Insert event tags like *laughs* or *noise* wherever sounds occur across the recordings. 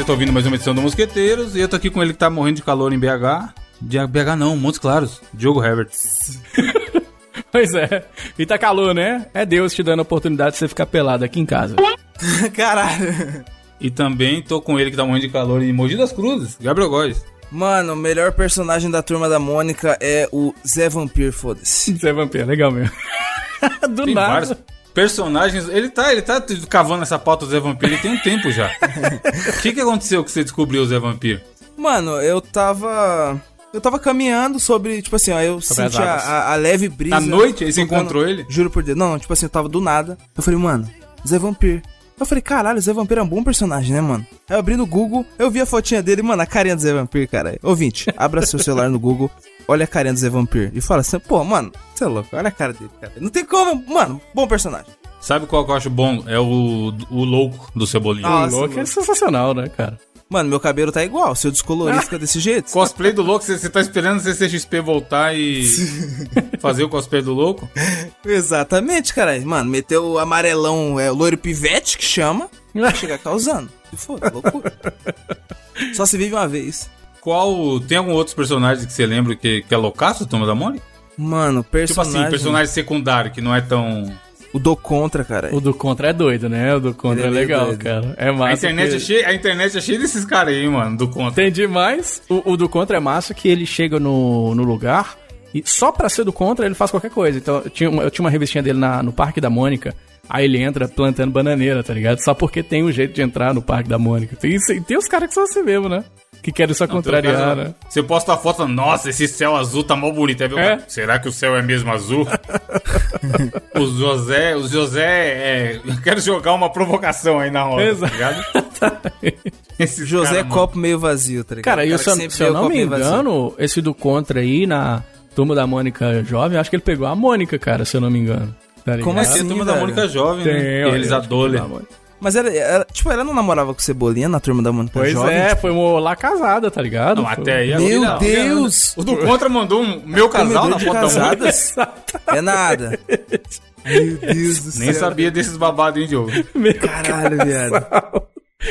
Parabéns! Você tá ouvindo mais uma edição do Mosqueteiros e eu tô aqui com ele que tá morrendo de calor em BH. De BH não, Montes Claros. Diogo Herbert. *laughs* Pois é. E tá calor, né? É Deus te dando a oportunidade de você ficar pelado aqui em casa. *laughs* Caralho. E também tô com ele que tá morrendo de calor em Mogi das Cruzes, Gabriel Góes. Mano, o melhor personagem da turma da Mônica é o Zé Vampir, foda-se. *laughs* Você é vampiro, legal mesmo. Do Tem nada. vários personagens. Ele tá, ele tá cavando essa pauta do Zé Vampiro ele tem um *laughs* tempo já. O que, que aconteceu que você descobriu o Zé Vampiro? Mano, eu tava. Eu tava caminhando sobre, tipo assim, ó, eu Sobre senti a, a- a leve brisa. À noite, aí você encontrou ele? Juro por Deus. Não, tipo assim, eu tava do nada. Eu falei, mano, Zé Vampir. Eu falei, caralho, Zé Vampir é um bom personagem, né, mano? Aí eu abri no Google, eu vi a fotinha dele, mano, a carinha do Zé Vampir, cara. Ouvinte, abra seu celular no Google, olha a carinha do Zé Vampir e fala assim, pô, mano, você é louco, olha a cara dele, cara. Não tem como, mano, bom personagem. Sabe qual que eu acho bom? É o, o louco do Cebolinha. Ah, O louco é sensacional, né, cara? Mano, meu cabelo tá igual, se eu descolorir fica desse jeito. Cosplay do louco, você, você tá esperando o CCXP voltar e *laughs* fazer o cosplay do louco? Exatamente, cara. Mano, meteu o amarelão, é o loiro pivete que chama, vai *laughs* chegar causando. Se foda, loucura. Só se vive uma vez. Qual. Tem algum outros personagens que você lembra que, que é loucaço, Turma da Mônica? Mano, Tipo personagem... assim, personagem secundário, que não é tão. O do contra, cara. O do Contra é doido, né? O do Contra Ele é é legal, doido. cara. É A massa. internet, que- é cheia, a internet é cheia desses caras aí, mano, do contra. Tem demais. O, o do Contra é massa que ele chega no, no lugar e só pra ser do Contra ele faz qualquer coisa. Então eu tinha uma, eu tinha uma revistinha dele na- no Parque da Mônica. Aí ele entra plantando bananeira, tá ligado? Só porque tem um jeito de entrar no Parque da Mônica. Tem, tem os caras que são assim mesmo, né? Que querem só contrariar, Então, né? cara, Você posta a foto nossa, esse céu azul tá mó bonito. Aí vê o É. cara, Será que o céu é mesmo azul? *laughs* o José, o José é. Eu quero jogar uma provocação aí na roda, Exato. tá ligado? *laughs* Esse José cara, mano. copo meio vazio, tá ligado? Cara, e O se eu, se eu não me engano, esse do Contra aí na turma da Mônica Jovem, acho que ele pegou a Mônica, cara, se eu não me engano. Tá ligado? Como É, assim? tem a turma da velho? Mônica jovem, Tem, né? olha, Eles acho que Adole. pegou a Mônica. Mas era, era- Tipo, ela não namorava com Cebolinha na turma da Mônica Pois Jovem? é, Tipo, foi lá casada, tá ligado? Não, até aí a Meu vida- Deus! O do contra mandou um meu casal na foto da Mônica. casadas? É nada. Meu Deus do céu. Nem sabia desses babados, hein, Diogo? Caralho, viado.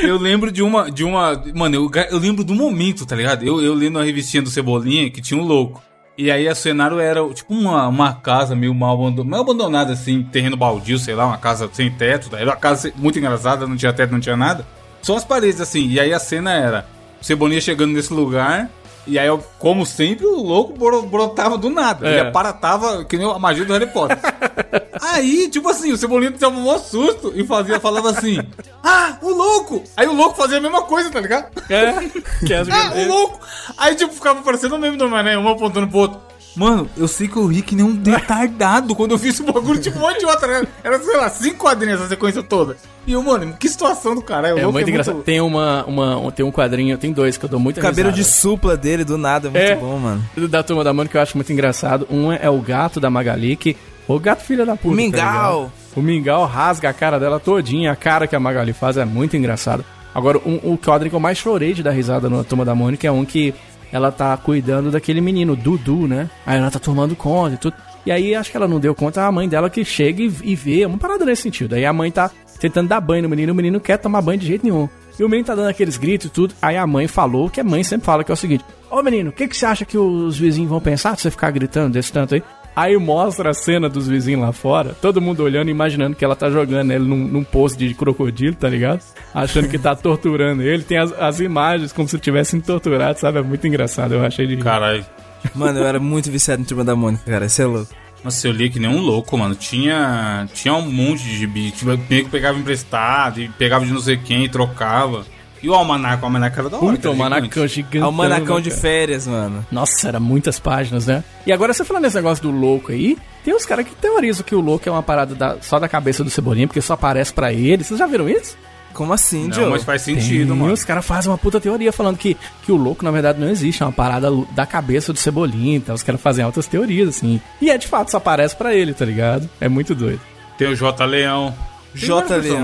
Eu lembro de uma. De uma mano, eu, eu lembro do momento, tá ligado? Eu, eu lendo a revistinha do Cebolinha que tinha um louco. E aí o cenário era tipo uma, uma casa meio mal abandonada, mal abandonada assim, terreno baldio, sei lá, uma casa sem teto. Era uma casa muito engraçada, não tinha teto, não tinha nada. Só as paredes assim. E aí a cena era Cebolinha chegando nesse lugar. E aí, eu, como sempre, o louco bro- brotava do nada. É. Ele aparatava que nem a magia do Harry Potter. *laughs* Aí, tipo assim, o Cebolinha dava um maior susto e fazia, falava assim: Ah, o louco! Aí o louco fazia a mesma coisa, tá ligado? É, que as *laughs* Ah, o louco! Aí, tipo, ficava parecendo o mesmo do Mané, um apontando pro outro. Mano, eu sei que eu ri que nem um *laughs* retardado quando eu fiz esse bagulho, tipo, um monte de outra. né? Era, sei lá, cinco quadrinhos essa sequência toda. E eu, mano, que situação do caralho. o É louco muito engraçado. Tem uma, uma, um- tem um quadrinho, tem dois que eu dou muito O cabelo de supla dele, do nada, é muito É. bom, mano. da turma da Mônica que eu acho muito engraçado. Um é o gato da Magali, que. O gato filha da puta. tá Mingau. ligado? o Mingau rasga a cara dela todinha, a cara que a Magali faz é muito engraçado. Agora, um, o quadrinho que eu mais chorei de dar risada na turma da Mônica é um que ela tá cuidando daquele menino, Dudu, né? Aí ela tá tomando conta e tudo. E aí acho que ela não deu conta, a mãe dela que chega e, e vê, é uma parada nesse sentido. Aí a mãe tá tentando dar banho no menino, o menino não quer tomar banho de jeito nenhum. E o menino tá dando aqueles gritos e tudo. Aí a mãe falou, que a mãe sempre fala, que é o seguinte: Ô menino, o que, que você acha que os vizinhos vão pensar se você ficar gritando desse tanto aí? Aí mostra a cena dos vizinhos lá fora, todo mundo olhando e imaginando que ela tá jogando ele num, num poço de crocodilo, tá ligado? Achando que tá torturando ele. Tem as, as imagens como se tivessem torturado, sabe? É muito engraçado, eu achei de. Caralho. Mano, eu era muito viciado em turma da Mônica, cara. Você é louco. Nossa, eu li que nem um louco, mano. Tinha, tinha um monte de gibi. Tipo, nego pegava emprestado e pegava de não sei quem e trocava. E o almanac, o almanac era da hora. Puta, o era manacão gigante. gigante. É o manacão de férias, mano. Nossa, era muitas páginas, né? E agora você falando desse negócio do louco aí, tem uns caras que teorizam que o louco é uma parada da- só da cabeça do Cebolinha, porque só aparece pra ele. Vocês já viram isso? Como assim, Não, Joe? mas faz sentido, Tem, mano. Os caras fazem uma puta teoria falando que, que o louco, na verdade, não existe. É uma parada da cabeça do Cebolinha. Então os caras fazem altas teorias, assim. E é de fato, só aparece pra ele, tá ligado? É muito doido. Tem o J Leão. J. Leão.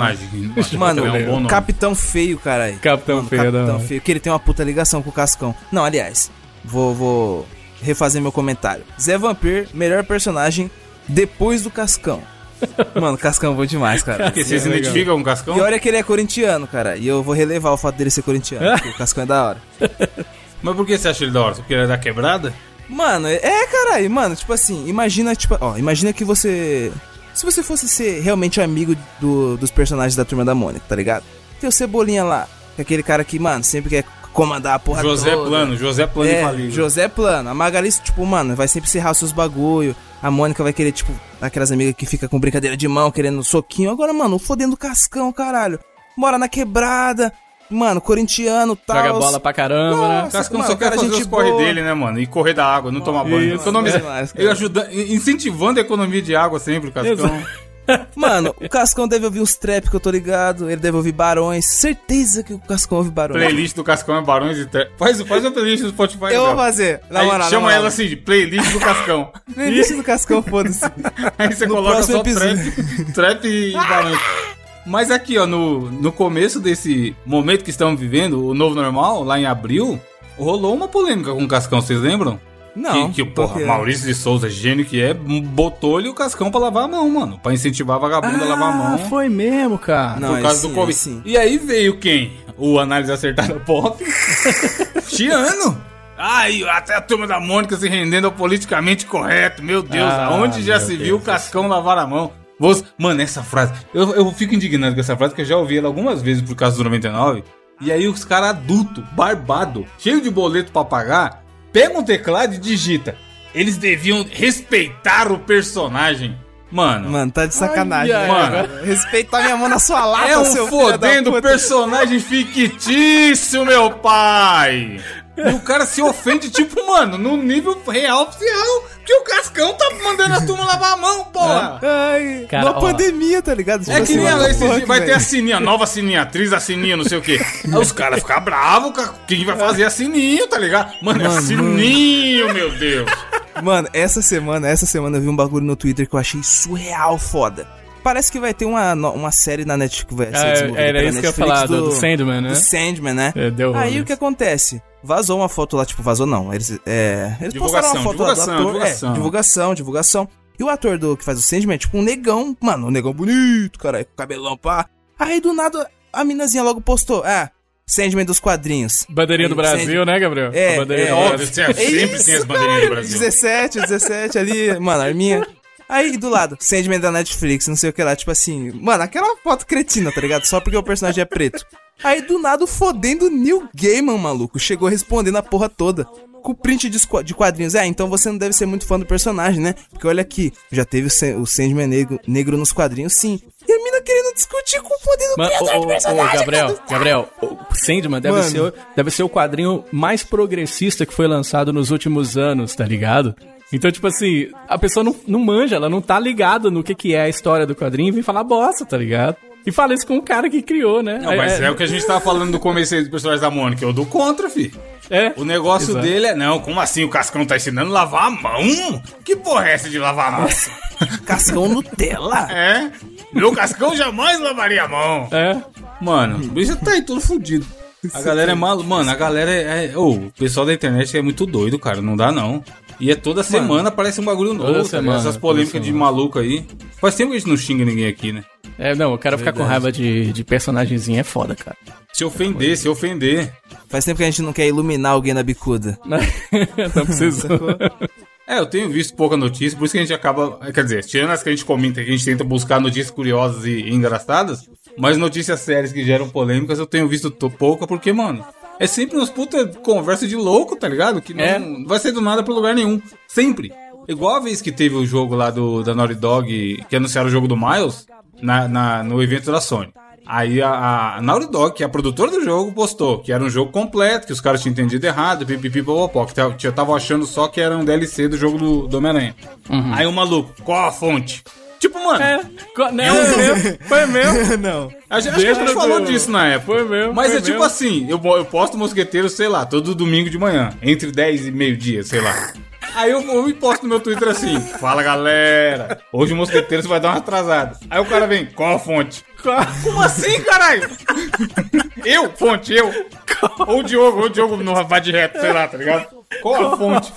Mano, é um. Capitão Feio, caralho. Capitão Mano, Feio, da Capitão hora. Feio. Que ele tem uma puta ligação com o Cascão. Não, aliás, vou, vou refazer meu comentário. Zé Vampir, melhor personagem depois do Cascão. *laughs* Mano, Cascão é bom demais, cara. Porque você se identifica com o Cascão? E olha que ele é corintiano, cara. E eu vou relevar o fato dele ser corintiano. porque o *laughs* Cascão é da hora. *laughs* Mas por que você acha ele da hora? Porque ele é da quebrada? Mano, é, caralho, mano, tipo assim, imagina, tipo, ó, imagina que você. Se você fosse ser realmente amigo do- dos personagens da turma da Mônica, tá ligado? Tem o Cebolinha lá, que é aquele cara que, mano, sempre quer comandar a porra José toda. Plano, José Plano É, infalível. José Plano. A Magali, tipo, mano, vai sempre serrar os seus bagulho. A Mônica vai querer, tipo, aquelas amigas que fica com brincadeira de mão, querendo soquinho. Agora, mano, fodendo cascão, caralho. Mora na quebrada. Mano, corintiano, tal. Joga bola pra caramba, né? O Cascão Mano, só quer fazer gente os corre boa. dele, né, mano? E correr da água, não tomar banho. Isso, Economiza. é ele ajuda, incentivando a economia de água sempre, o Cascão. Exato. *laughs* Mano, o Cascão deve ouvir uns trap que eu tô ligado. Ele deve ouvir Barões. Certeza que o Cascão ouve Barões. Playlist do Cascão é Barões e Tre... Faz, faz a playlist do Spotify. Eu vou Gabriel. fazer. Na Aí moral, chama moral. ela assim, de playlist do Cascão. *laughs* Playlist do Cascão, foda-se. Aí você No coloca só episódio. trap, trap e Barões. Mas aqui, ó, no, no começo desse momento que estamos vivendo, o novo normal, lá em abril, rolou uma polêmica com o Cascão, vocês lembram? Não. que, que porra, porque- Maurício de Souza, gênio que é, botou-lhe o Cascão pra lavar a mão, mano. Pra incentivar a vagabunda a lavar a mão. Ah, foi mesmo, cara. Não, por causa sim, do Covid. sim. E aí veio quem? O análise acertada pop. *laughs* Chiano. Ai, até a turma da Mônica se rendendo ao politicamente correto. Meu Deus, Ah, aonde já se Deus viu o Cascão lavar a mão? Você- Mano, essa frase. Eu, eu fico indignado com essa frase, que eu já ouvi ela algumas vezes por causa do 99. E aí os caras adultos, barbado, cheio de boleto pra pagar, pegam um teclado e digita. Eles deviam respeitar o personagem. Mano, Mano, tá de sacanagem. Ai, né, mano? Respeitar minha mão na sua lata, É um seu fodendo personagem fictício, meu pai! E o cara se ofende, tipo, mano, no nível real oficial, que o Cascão tá mandando a turma lavar a mão, porra! Ai, Cara, uma ó. pandemia, tá ligado? Tipo É que nem ela, esse vai ter a sininha, a nova sininha, atriz a sininha, não sei o quê. Aí os caras ficam bravos, quem vai fazer a sininho, tá ligado? Mano, é Mano, sininho, meu Deus! Mano, essa semana, essa semana eu vi um bagulho no Twitter que eu achei surreal foda. Parece que vai ter uma, uma série na Netflix. Vai ser Ah, era isso que eu ia Netflix falar, do, do Sandman, né? Do Sandman, né? É, deu Aí o que acontece? Vazou uma foto lá, tipo, vazou não. Eles, é, eles postaram uma Divulgação, foto lá do ator. divulgação. É, divulgação, divulgação. E o ator do que faz o Sandman é tipo um negão, mano, um negão bonito, cara, com cabelão pá. Aí do nada a minazinha logo postou, ah, Sandman dos quadrinhos. Bandeirinha do Brasil, Sandman- né, Gabriel? É, é, do óbvio, Brasil. sempre, É sempre isso, tem as bandeirinhas do Brasil. 17, 17 ali, mano, arminha. Aí do lado, Sandman da Netflix, não sei o que lá, tipo assim, mano, aquela foto cretina, tá ligado? Só porque o personagem é preto. Aí do nada o fodendo Neil Gaiman, maluco, chegou respondendo a porra toda. Com print de, quadrinhos. É, então você não deve ser muito fã do personagem, né? Porque olha aqui, já teve o, Sa- o Sandman negro, negro nos quadrinhos, sim. E a mina querendo discutir com o fodendo Mano, criador ô, de ô, personagem. ô, Gabriel, cara. Gabriel, o Sandman deve Mano. ser, o- deve ser o quadrinho mais progressista que foi lançado nos últimos anos, tá ligado? Então, tipo assim, a pessoa não, não manja, ela não tá ligada no que, que é a história do quadrinho e vem falar bosta, tá ligado? E fala isso com o cara que criou, né? Não, mas é, o que a gente tava falando do começo aí do personagem da Mônica, eu do contra, fi. é. O negócio Exato. dele é, não, como assim o Cascão tá ensinando a lavar a mão? Que porra é essa de lavar a mão? *laughs* Cascão Nutella. é? Meu Cascão jamais lavaria a mão. É. Mano, o bicho tá aí todo fudido. A galera é maluca. Mano, a galera é. é- ô, o pessoal da internet é muito doido, cara. Não dá não. E é toda semana aparece um bagulho novo. Tá semana, Essas polêmicas de maluco aí. Faz tempo que a gente não xinga ninguém aqui, né? É, não, eu quero ficar com raiva de, de personagemzinho, é foda, cara. Se ofender, se ofender. Faz tempo que a gente não quer iluminar alguém na bicuda. *laughs* não precisa. É, eu tenho visto pouca notícia, por isso que a gente acaba. Quer dizer, tirando as que a gente comenta, que a gente tenta buscar notícias curiosas e engraçadas, mas notícias sérias que geram polêmicas eu tenho visto to- pouca, porque, mano, é sempre umas puta conversa de louco, tá ligado? Que não É. não vai ser do nada pra lugar nenhum. Sempre. Igual a vez que teve o jogo lá do, da Naughty Dog, que anunciaram o jogo do Miles, na, na- no evento da Sony. Aí a, a Naughty Dog, que é a produtora do jogo, postou que era um jogo completo, que os caras tinham entendido errado, pipipi, popopó, que tava- estavam achando só que era um DLC do jogo do, do Homem-Aranha. Aí o maluco, qual a fonte? Tipo, mano, É, né, foi *laughs* mesmo, foi mesmo. *laughs* não. a gente, acho que a gente falou disso na época. Foi mesmo, Mas foi é tipo mesmo. assim, eu, eu posto mosqueteiro, sei lá, todo domingo de manhã, entre 10 e meio-dia, sei lá. Aí eu, eu me posto no meu Twitter assim, fala galera, hoje o mosqueteiro vai dar uma atrasada. Aí o cara vem, qual a fonte? Como assim, caralho? eu, fonte, eu. Ou o Diogo, ou o Diogo não vai de reto, sei lá, tá ligado? Qual a fonte?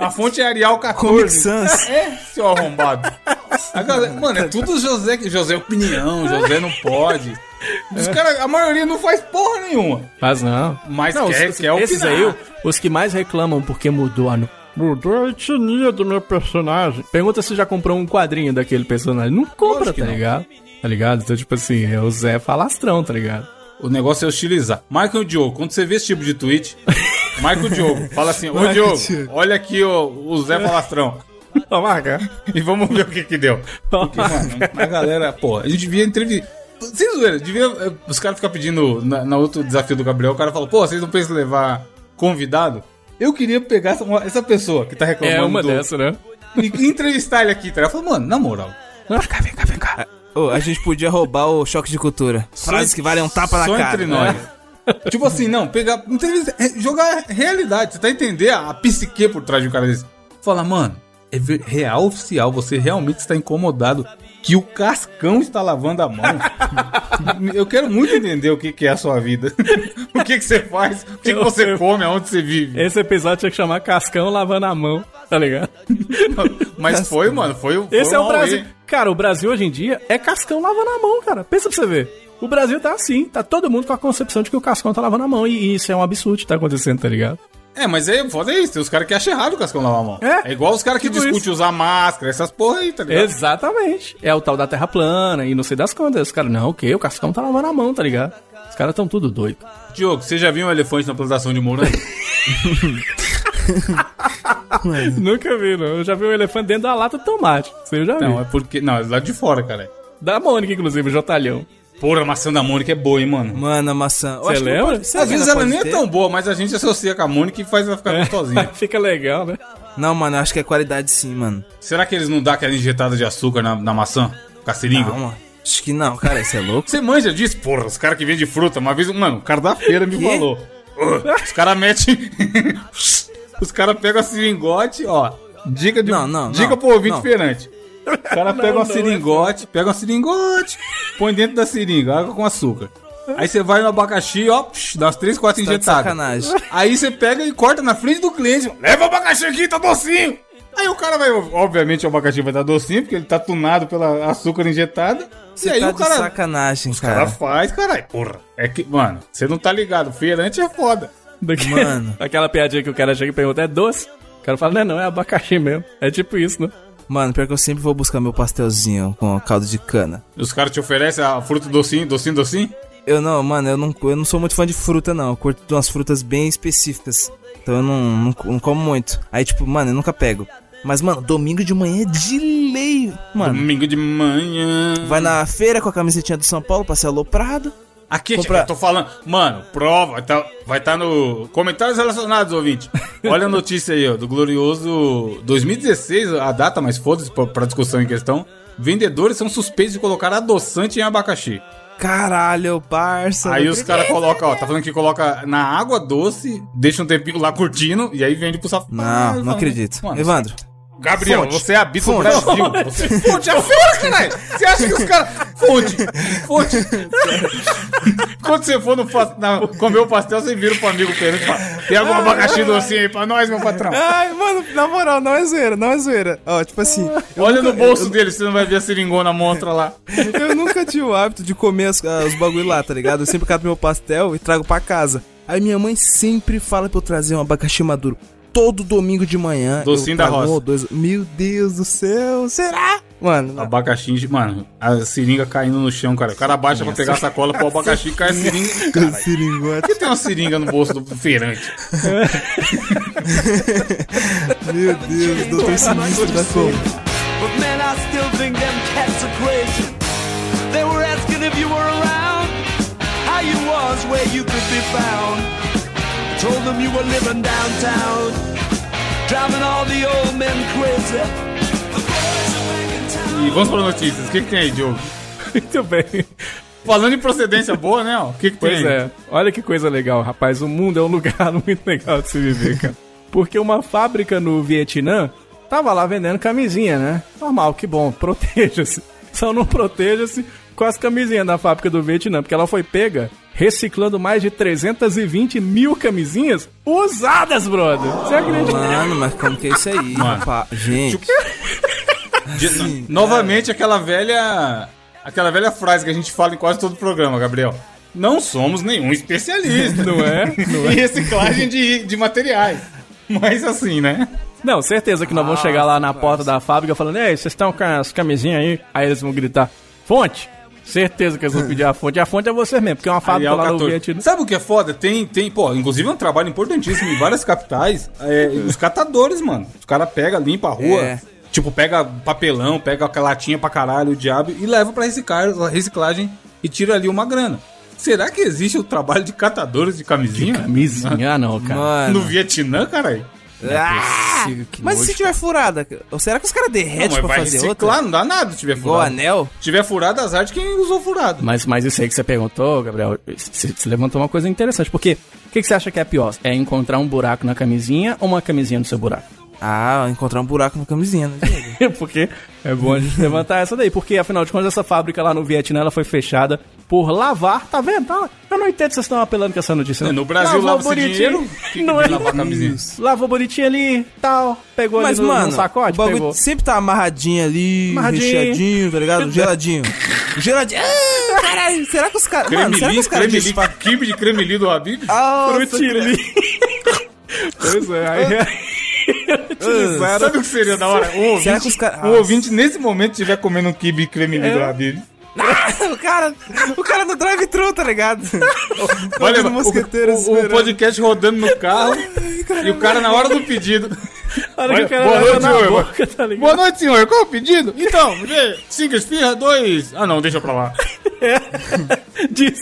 A fonte é Arial 14. Comic Sans. É, seu arrombado. A galera- mano, é tudo José, José opinião, José não pode. Os caras, a maioria não faz porra nenhuma. Mas não. Mas não, quer- os, quer opinar. esses aí, os que mais reclamam porque mudou a... Mudou a etnia do meu personagem. Pergunta se já comprou um quadrinho daquele personagem. Não compra, tá não. ligado? Tá ligado? Então, tipo assim, é o Zé falastrão, tá ligado? O negócio é hostilizar. Michael Diogo, quando você vê esse tipo de tweet, *laughs* Michael Diogo, fala assim, ô Diogo, olha aqui o, o Zé Falastrão. Ó, marca. E vamos ver o que que deu. Porque, mano, a galera, pô, a gente devia entrevistar. Sem zoeira, devia. Os caras ficam pedindo. Na, na outro desafio do Gabriel, o cara falou, pô, vocês não pensam em levar convidado? Eu queria pegar essa, essa pessoa que tá reclamando. É uma do- dessa, né? E, e entrevistar ele aqui, tá? Eu falei, mano, na moral. Vem cá, vem cá, vem cá. Ô, a gente podia roubar o choque de cultura. Frases que valem um tapa na Só cara. entre né? nós. tipo assim, não, pegar. entrevista- é, jogar realidade. Você tá entendendo a, a psique por trás de um cara desse. Fala, mano, é real oficial. Você realmente está incomodado que o Cascão está lavando a mão. *laughs* Eu quero muito entender o que, que é a sua vida. *laughs* o que, que você faz, o que, que você come, aonde você vive. Esse episódio tinha que chamar Cascão lavando a mão, tá ligado? *laughs* Mas foi, mano, foi, o- foi Esse é o um auê. Brasil. Cara, o Brasil hoje em dia é Cascão lavando a mão, cara. Pensa pra você ver. O Brasil tá assim, tá todo mundo com a concepção de que o Cascão tá lavando a mão. E isso é um absurdo que tá acontecendo, tá ligado? É, mas aí, foda é isso. Tem os caras que acham errado o Cascão lavar a mão. É, É, igual os caras que tipo discutem usar máscara, essas porra aí, tá ligado? Exatamente. É o tal da terra plana e não sei das quantas. Os caras, não, o quê? O Cascão tá lavando a mão, tá ligado? Os caras tão tudo doido. Diogo, você já viu um elefante na plantação de morango? *laughs* *laughs* Nunca vi, não. Eu já vi um elefante dentro da lata de tomate. Eu já vi. Não, é porque. Não, é lá de fora, cara. Da Mônica, inclusive, o Jotalhão. Porra, a maçã da Mônica é boa, hein, mano? Mano, a maçã. Eu Cê acho que lembra? pode- Às que vezes ela nem é ter? tão boa, mas a gente associa com a Mônica e faz ela ficar gostosinha. *laughs* Fica legal, né? Não, mano, acho que é qualidade sim, mano. Será que eles não dão aquela injetada de açúcar na, na maçã? Com a seringa? Não, mano. Acho que não, cara, isso é louco. Você manja disso? Porra, os caras que vendem fruta. Uma vez, mano, o cara da feira me falou. Os caras metem. *laughs* os caras pegam a seringote, ó. Dica de. Não, não, dica não, pro ouvinte não. feirante. O cara *laughs* pega uma não, é seringote, pega uma seringote, põe dentro da seringa, água com açúcar. Aí você vai no abacaxi, ó, psh, dá umas 3, 4 Tá de injetadas. sacanagem. Aí você pega e corta na frente do cliente. Leva o abacaxi aqui, tá docinho. Aí o cara vai, obviamente o abacaxi vai estar docinho, porque ele tá tunado pela açúcar injetada. Você e aí tá o cara, de sacanagem, o cara cara. faz, caralho. Porra, é que, mano, você não tá ligado. Feirante é foda. Daqui- Mano. *laughs* Aquela piadinha que o cara chega e pergunta, é doce? O cara fala, não, é não, é abacaxi mesmo. É tipo isso, né? Mano, pior que eu sempre vou buscar meu pastelzinho com caldo de cana. Os caras te oferecem a fruta docinho, docinho, docinho. Eu não, mano, eu não, eu não sou muito fã de fruta, não. Eu curto umas frutas bem específicas. Então eu não, não, não como muito. Aí, tipo, mano, eu nunca pego. Mas, mano, domingo de manhã é de lei. Mano, Domingo de manhã. vai na feira com a camisetinha do São Paulo pra ser aloprado. Aqui, Comprar- eu tô falando. Mano, prova. Tá, vai estar no. Comentários relacionados, ouvinte. Olha a notícia aí, ó. Do glorioso 2016, a data, mas foda-se pra, pra discussão em questão. Vendedores são suspeitos de colocar adoçante em abacaxi. Caralho, parça. aí os caras colocam, ó, tá falando que coloca na água doce, deixa um tempinho lá curtindo e aí vende pro safado. Não, não acredito. Mano, Evandro, Gabriel, Fonte. você habita o Fonte. Brasil. Você... Fonte é fora, caralho. Você acha que os caras. Fonte. Fonte. *laughs* Quando você for no, na- comer o pastel, você vira pro amigo perante e fala: Tem algum abacaxi docinho aí pra nós, meu patrão? Ai, mano, na moral, não é zoeira, não é zoeira. Ó, tipo assim, eu Olha nunca- no bolso dele, você não vai ver a seringona monstra lá. Eu nunca tive o hábito de comer as- os bagulho lá, tá ligado? Eu sempre cato meu pastel e trago pra casa. Aí minha mãe sempre fala pra eu trazer um abacaxi maduro. Todo domingo de manhã. Docinho da roça. dois. Meu Deus do céu, será? Mano, não. Abacaxi, mano, a seringa caindo no chão, cara. O cara baixa pra pegar a sacola pro abacaxi cai a seringa. Caralho. Por que tem uma seringa no bolso do feirante? *laughs* Meu Deus, doutor sinistro da como. But man, I still think them cats are crazy. They were asking if you were around, how you was, where you could be found. Told them you were living downtown, driving all the old men crazy. E vamos para notícias. O que, que tem aí, Diogo? *laughs* Muito bem. Falando em procedência boa, né? O que, que tem Pois é, olha que coisa legal, rapaz. O mundo é um lugar *laughs* muito legal de se viver, cara. Porque uma fábrica no Vietnã tava lá vendendo camisinha, né? Normal, que bom, proteja-se. Só não proteja-se com as camisinhas da fábrica do Vietnã, porque ela foi pega reciclando mais de 320 mil camisinhas usadas, brother. Você acredita? Mano, mas como que é isso aí, Mano. rapaz? Gente, De- novamente, aquela velha. Aquela velha frase que a gente fala em quase todo o programa, Gabriel. Não somos nenhum especialista Não é? Não em reciclagem de, de materiais. Mas assim, né? Não, certeza que nós vamos chegar lá na porta da fábrica falando, ei, vocês estão com as camisinhas aí? Aí eles vão gritar, fonte? Certeza que eles vão pedir a fonte. E a fonte é vocês mesmo, porque é uma fábrica é lá no 14. Vietnã. Sabe o que é foda? Tem, tem, pô, inclusive é um trabalho importantíssimo em várias capitais. É, os catadores, mano. Os caras pegam, limpa a rua. É. Tipo, pega papelão, pega aquela latinha pra caralho, o diabo, e leva pra reciclar, reciclagem e tira ali uma grana. Será que existe o trabalho de catadores de camisinha? Camisinha, ah, não, cara. No mano. Vietnã, caralho? Ah, que mas e nojo, se tiver furada? Ou será que os caras Não, derretem mas pra vai fazer reciclar, outra? não dá nada se tiver Igual furado. anel? Se tiver furado, azar de quem usou furado. Mas, mas isso aí que você perguntou, Gabriel, você você levantou uma coisa interessante. Porque o que, que você acha que é pior? É encontrar um buraco na camisinha ou uma camisinha no seu buraco? Ah, encontrar um buraco na camisinha, né? Diego? *laughs* porque é bom a gente levantar essa daí. Porque, afinal de contas, essa fábrica lá no Vietnã ela foi fechada por lavar, tá vendo? Tá? Eu não entendo se vocês estão apelando com essa notícia. não. No Brasil, Lavou lava-se dinheiro. *laughs* Que Não é? vem lavar camisinha? Lavou bonitinho ali, tal, pegou Mas, ali no, mano, no sacode, o bagulho pegou. sempre tá amarradinho ali, Amarradinho. recheadinho, tá ligado? Geladinho. *laughs* Geladinho. Ah, caralho, será que os caras... Mano, será que os caras... cremeli, kibe de cremeli do Habib? Ah, Frutili. pois é, aí... Utilizaram *laughs* Sabe o que seria da hora? Um ouvinte, Será que os caras- um ouvinte nesse momento estiver comendo um kibe cremeli do Habib. *laughs* o cara, o cara no drive-thru, tá ligado? *laughs* Olha, o, mosqueteiro o- o podcast rodando no carro e o cara na hora do pedido. Olha que o cara Boa noite, senhor. boca, tá? Boa noite, senhor. Qual o pedido? Então, dê cinco esfirra, dois... Ah, não, deixa pra lá. *laughs* Diz.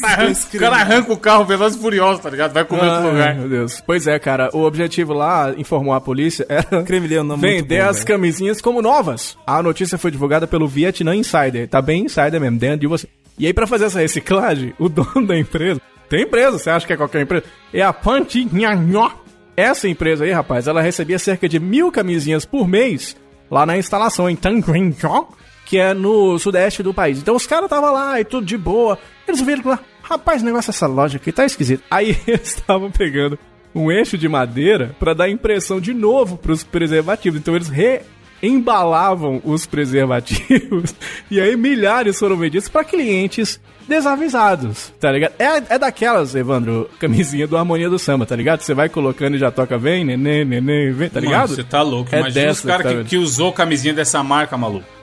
O cara arranca o carro veloz e furioso, tá ligado? Vai comer em outro Ai, lugar. meu Deus. Pois é, cara. O objetivo lá, informou a polícia, era *laughs* Creme é vender bom, as velho. camisinhas como novas. A notícia foi divulgada pelo Vietnam Insider. Tá bem insider mesmo, dentro de você. E aí, pra fazer essa reciclagem, o *laughs* dono da empresa... Tem empresa, você acha que é qualquer empresa? É a Pantinhanhó. Essa empresa aí, rapaz, ela recebia cerca de mil camisinhas por mês lá na instalação em Tanguinhó, que é no sudeste do país. Então os caras estavam lá e tudo de boa. Eles viram lá, rapaz, o negócio dessa loja aqui tá esquisito. *laughs* Aí eles estavam pegando um eixo de madeira pra dar impressão de novo pros preservativos. Então eles reembalavam os preservativos *laughs* e aí milhares foram vendidos pra clientes desavisados, tá ligado? É, é daquelas, Evandro, camisinha do Harmonia do Samba, tá ligado? Você vai colocando e já toca vem, neném, neném, vem, tá ligado? Mano, você tá louco. É Imagina os dessa, caras tá que, que usou camisinha dessa marca, maluco.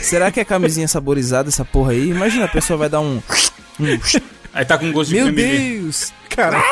Será que é camisinha saborizada essa porra aí? Imagina, a pessoa vai dar um... Aí tá com gosto de Meu creme Deus! Cara,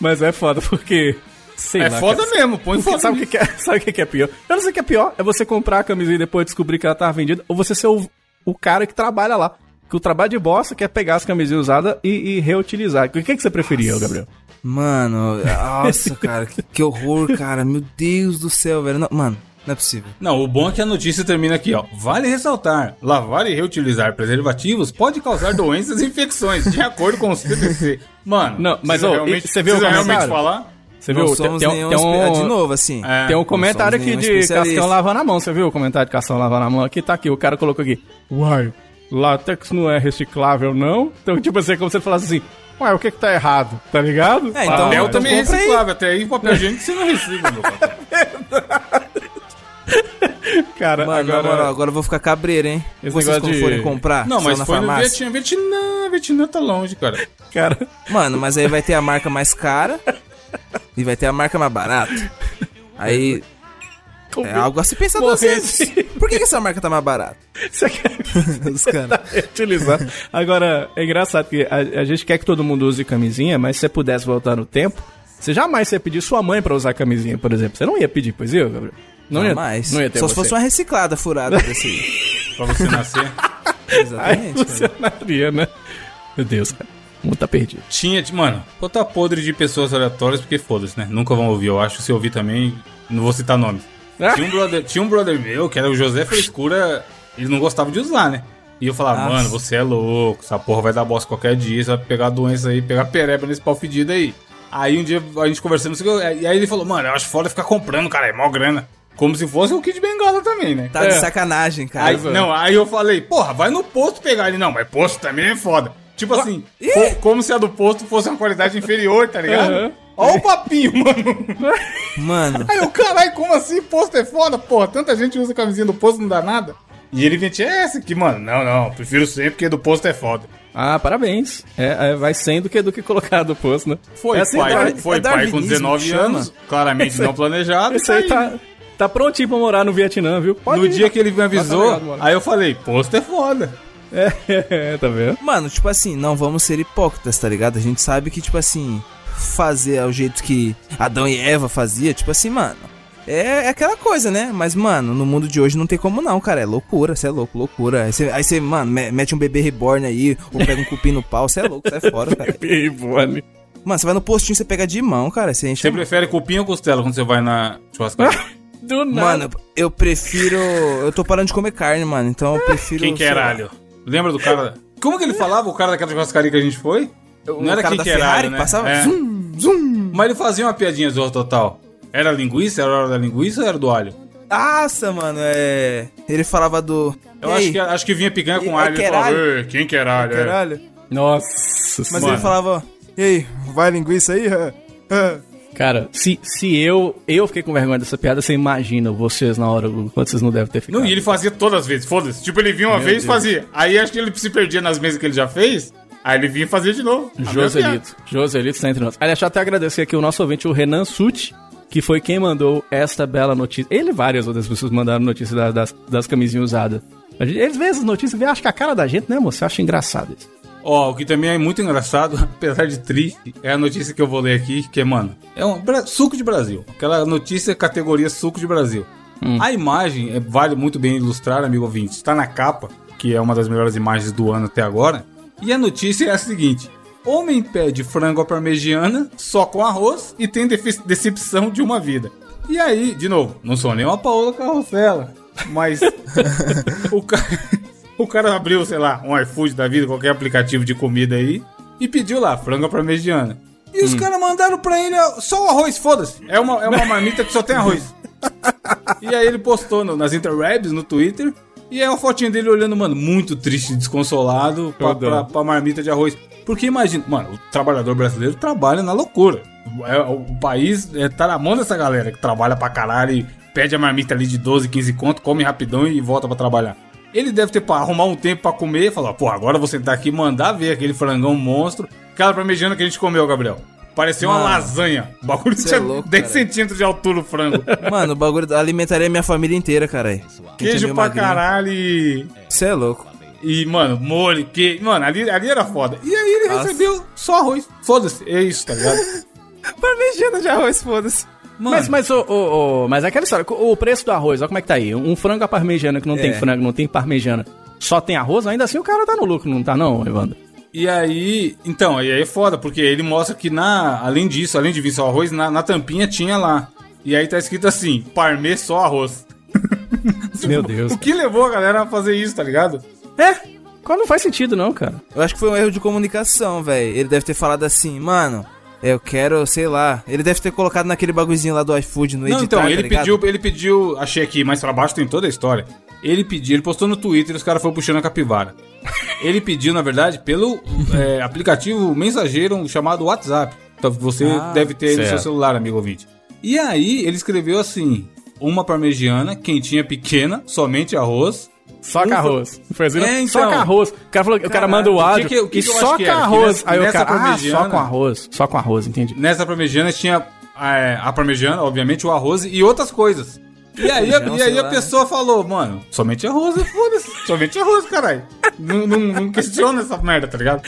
mas é foda porque. Sei É lá, foda cara. mesmo, põe foda sabe o que, que é, sabe o que, que é pior? Eu não sei o que é pior. É você comprar a camisinha e depois descobrir que ela tava vendida, ou você ser o, o cara que trabalha lá. Que o trabalho de bosta que é pegar as camisinhas usadas e, e reutilizar. O que, que você preferia, Gabriel? Mano, nossa, cara, que, que horror, cara. Meu Deus do céu, velho. Não, mano, não é possível. Não, o bom é que a notícia termina aqui, ó. Vale ressaltar, lavar e reutilizar preservativos pode causar doenças e infecções, de acordo com o CDC. Mano, Não, mas, e você viu realmente falar? Você não viu? somos tem, tem um, espe- De novo, assim. É. Tem um comentário aqui de. Castão lavando a mão, você viu o comentário de Castão lavando a mão? Aqui tá aqui, o cara colocou aqui. Uai, látex não é reciclável, não? Então, tipo assim, é como se ele falasse assim, uai, o que que tá errado? Tá ligado? É, então- Papel então também é compra aí. reciclável, até aí papel higiênico você não recicla, meu *laughs* patrão. *laughs* cara, Mano, agora... moral, agora eu vou ficar cabreiro, hein? Esse Vocês quando de- forem comprar, Não, mas na foi no farmácia. Vietnã. Vietnã, Vietnã tá longe, cara. *laughs* cara... Mano, mas aí vai ter a marca mais cara e vai ter a marca mais barata. Aí é algo a se pensar duas vezes. Por que, que essa marca tá mais barata? *laughs* Você quer Os caras. utilizar. Agora, é engraçado que a, a gente quer que todo mundo use camisinha, mas se você pudesse voltar no tempo, você jamais ia pedir sua mãe pra usar camisinha, por exemplo. Você não ia pedir, pois eu, Gabriel? Não ia, mais. não ia ter Só se você. fosse uma reciclada furada desse aí. *laughs* Pra você nascer. Aí *laughs* Exatamente. cara. funcionaria, né? Meu Deus, cara. O mundo tá perdido. Tinha, mano, tá podre de pessoas aleatórias, porque foda-se, né? Nunca vão ouvir, eu acho. Se ouvir também, não vou citar nomes. Ah. Tinha um brother, tinha um brother meu, que era o José Frescura Ele não gostava de usar, né? E eu falava, Nossa. mano, você é louco, essa porra vai dar bosta qualquer dia, você vai pegar doença aí, pegar pereba nesse pau fedido aí. Aí um dia a gente conversando, não sei o que, e aí ele falou, mano, eu acho foda ficar comprando, cara, é mó grana. Como se fosse o Kid Bengala também, né? Tá de sacanagem, cara. Aí, não, aí eu falei, porra, vai no posto pegar ele. Não, mas posto também é foda. Tipo assim, co- como se a do posto fosse uma qualidade inferior, tá ligado? Aham. Olha o papinho, mano. Mano, Aí eu, caralho, como assim? Posto é foda? Porra, tanta gente usa camisinha do posto, não dá nada. E ele ventia essa aqui, mano. Não, não, prefiro sempre porque do posto é foda. Ah, parabéns. É, é, vai sendo que do que colocar do posto, né? Foi Essa pai, idade- foi é pai com darwinismo 19 que chama. anos, claramente não *laughs* planejado. Esse aí tá tá, tá prontinho pra morar no Vietnã, viu? Pode No ir. dia que ele me Tá avisou, ligado, mano. aí eu falei, posto é foda. É, é, *laughs* tá vendo? mano, tipo assim, não vamos ser hipócritas, tá ligado? A gente sabe que, tipo assim, fazer ao jeito que Adão e Eva fazia, tipo assim, mano. É, é aquela coisa, né? Mas, mano, no mundo de hoje não tem como não, cara. É loucura, você é louco, loucura. Aí você, mano, me- mete um bebê reborn aí, ou pega um cupim no pau, você é louco, sai fora, cara. Pibone. Mano, você vai no postinho, você pega de mão, cara. Você enche Você prefere cupim ou costela quando você vai na churrascaria? *laughs* Do nada. Mano, eu prefiro. Eu tô parando de comer carne, mano. Então eu prefiro. Quem que era alho? Lembra do cara? Como que ele falava, o cara daquela churrascaria que a gente foi? O Não era cara quem da que era Ferrari alho, né? passava. É. Zum, zum. Mas ele fazia uma piadinha zorra total. Era linguiça? Era a hora da linguiça ou era do alho? Nossa, mano, é. Ele falava do. Eu E acho que, acho que vinha picanha com É alho. Ele queralho? falava, "Ei, quem que era alho? É. Caralho. Nossa Mas senhora. ele falava. E aí, vai linguiça aí? *laughs* hã? Hã?" Cara, se, se eu eu fiquei com vergonha dessa piada, você imagina vocês na hora, o quanto vocês não devem ter ficado. Não, e ele fazia todas as vezes, foda-se. Tipo, ele vinha uma vez e fazia. Aí acho que ele se perdia nas mesas que ele já fez. Aí ele vinha e fazia de novo. Joselito. Joselito está entre nós. Aliás, deixa eu até agradecer aqui o nosso ouvinte, o Renan Suti, que foi quem mandou esta bela notícia. Ele e várias outras pessoas mandaram notícia da- das, das camisinhas usadas. Eles veem essas notícias e acham que a cara da gente, né, moço? Eu acho engraçado isso. Ó, o que também é muito engraçado, *laughs* apesar de triste, é a notícia que eu vou ler aqui, que é, mano, é um suco de Brasil. Aquela notícia categoria suco de Brasil. A imagem é, vale muito bem ilustrar, amigo ouvinte. Está na capa, que é uma das melhores imagens do ano até agora. E a notícia é a seguinte: Homem pede frango à parmegiana só com arroz e tem decepção de uma vida. E aí, de novo, não sou nem uma Paola Carrossela, mas *laughs* *laughs* o cara, o cara abriu, sei lá, um iFood da vida, qualquer aplicativo de comida aí, e pediu lá, frango à parmegiana. E os caras mandaram pra ele só o arroz, foda-se. É uma, é uma *laughs* marmita que só tem arroz. E aí ele postou no- nas interwebs, no Twitter, e é uma fotinha dele olhando, mano, muito triste desconsolado pra, pra, pra marmita de arroz. Porque imagina, mano, o trabalhador brasileiro trabalha na loucura. É, o país é, tá na mão dessa galera que trabalha pra caralho e pede a marmita ali de 12, 15 conto, come rapidão e volta pra trabalhar. Ele deve ter pra arrumar um tempo pra comer e falar, pô, agora vou sentar aqui mandar ver aquele frangão monstro. Aquela parmegiana que a gente comeu, Gabriel. Parecia uma lasanha. O bagulho tinha é louco, 10 cara. centímetros de altura o frango. *laughs* Mano, o bagulho alimentaria minha família inteira, caralho. Queijo pra caralho e... Você é louco. E, mano, molho, que. Mano, ali, ali era foda. E aí ele Nossa. recebeu só arroz. Foda-se, é isso, tá ligado? *laughs* Parmegiana de arroz, foda-se. Mano, Mas, mas, ô, ô, ô, mas é aquela história, o preço do arroz, olha como é que tá aí. Um frango à parmegiana que não tem É. frango, não tem parmegiana, só tem arroz, ainda assim o cara tá no lucro, não tá não, Evandro? E aí. Então, e aí é foda, porque ele mostra que na. Além disso, além de vir só arroz, na, na tampinha tinha lá. E aí tá escrito assim: parmê só arroz. *laughs* Meu Deus. O que levou a galera a fazer isso, tá ligado? É, qual não faz sentido não, cara. Eu acho que foi um erro de comunicação, velho. Ele deve ter falado assim, mano. Eu quero, sei lá. Ele deve ter colocado naquele bagulhozinho lá do iFood no Não, editar, então, tá ele ligado? pediu, ele pediu, achei aqui mais pra baixo, tem toda a história. Ele pediu, ele postou no Twitter e os caras foram puxando a capivara. Ele pediu, na verdade, pelo *laughs* é, aplicativo mensageiro chamado WhatsApp. Então você Ah, deve ter aí no seu certo. celular, amigo ouvinte. E aí ele escreveu assim: uma parmegiana, quentinha pequena, somente arroz. Só com Um- arroz. Foi assim, É, não? Só então. com arroz. O cara, falou, o cara manda o que áudio que- o que e era? Que arroz. Aí o cara, ah, só com arroz. Só com arroz, entendi. Nessa parmegiana tinha é, a parmegiana, obviamente, o arroz e outras coisas. E aí, Feijão, e aí a lá, pessoa falou, mano, somente arroz, foda-se. Somente arroz, caralho. Não, não, não questiona essa merda, tá ligado?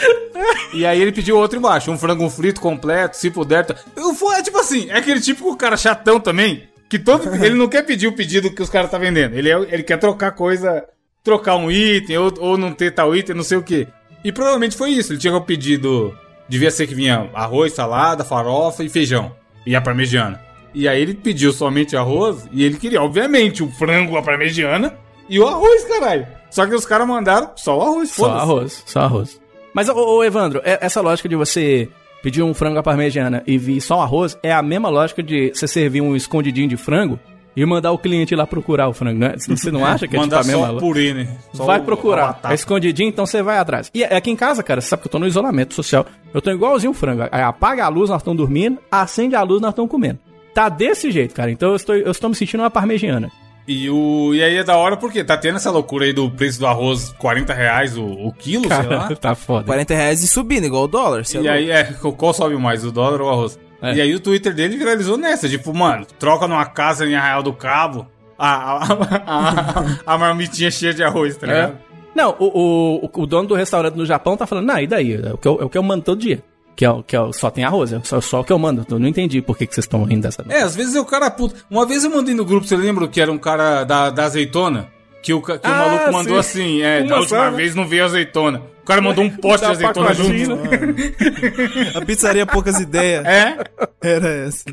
E aí ele pediu outro embaixo, um frango frito completo, se puder. tá- Eu, é tipo assim, é aquele típico cara chatão também, que todo. ele não quer pedir o pedido que os caras tá vendendo. Ele, é- ele quer trocar coisa, trocar um item, ou, ou não ter tal item, não sei o quê. E provavelmente foi isso. Ele tinha pedido. Devia ser que vinha arroz, salada, farofa e feijão. E a parmegiana. E aí ele pediu somente arroz e ele queria, obviamente, o frango, a parmegiana e o arroz, caralho. Só que os caras mandaram só o arroz, Só arroz, só arroz. Mas, ô, ô, Evandro, é- essa lógica de você pedir um frango à parmegiana e vir só arroz é a mesma lógica de você servir um escondidinho de frango e mandar o cliente ir lá procurar o frango, né? Você não acha que é tipo Mandar a mesma só o lógica? purê, né? Só vai procurar. É escondidinho, então você vai atrás. E aqui em casa, cara, você sabe que eu tô no isolamento social. Eu tô igualzinho o frango. Aí apaga a luz, nós estamos dormindo. Acende a luz, nós estamos comendo. Tá desse jeito, cara. Então eu estou, eu estou me sentindo uma parmegiana. E, o, e aí é da hora porque tá tendo essa loucura aí do preço do arroz, 40 reais o, o quilo, sei lá. *laughs* tá foda. 40 reais e subindo, igual o dólar. é E louco. aí, é, qual sobe mais, o dólar ou o arroz? É. E aí o Twitter dele viralizou nessa, tipo, mano, troca numa casa em Arraial do Cabo a, a, *laughs* a, a marmitinha cheia de arroz, tá ligado? É. Não, o, o, o dono do restaurante no Japão tá falando, não, e daí? É o que eu, é o que eu mando todo dia. Que, é, que é, só tem arroz, é só, só o que eu mando. Eu não entendi por que, que vocês estão rindo dessa. É, às vezes o cara puto. Uma vez eu mandei no grupo, você lembra que era um cara da, da azeitona? Que o, que o Ah, maluco mandou sim. assim, é, Uma da última né? vez não veio azeitona. O cara mandou um pote de azeitona junto. *laughs* A pizzaria Poucas Ideias É, era essa.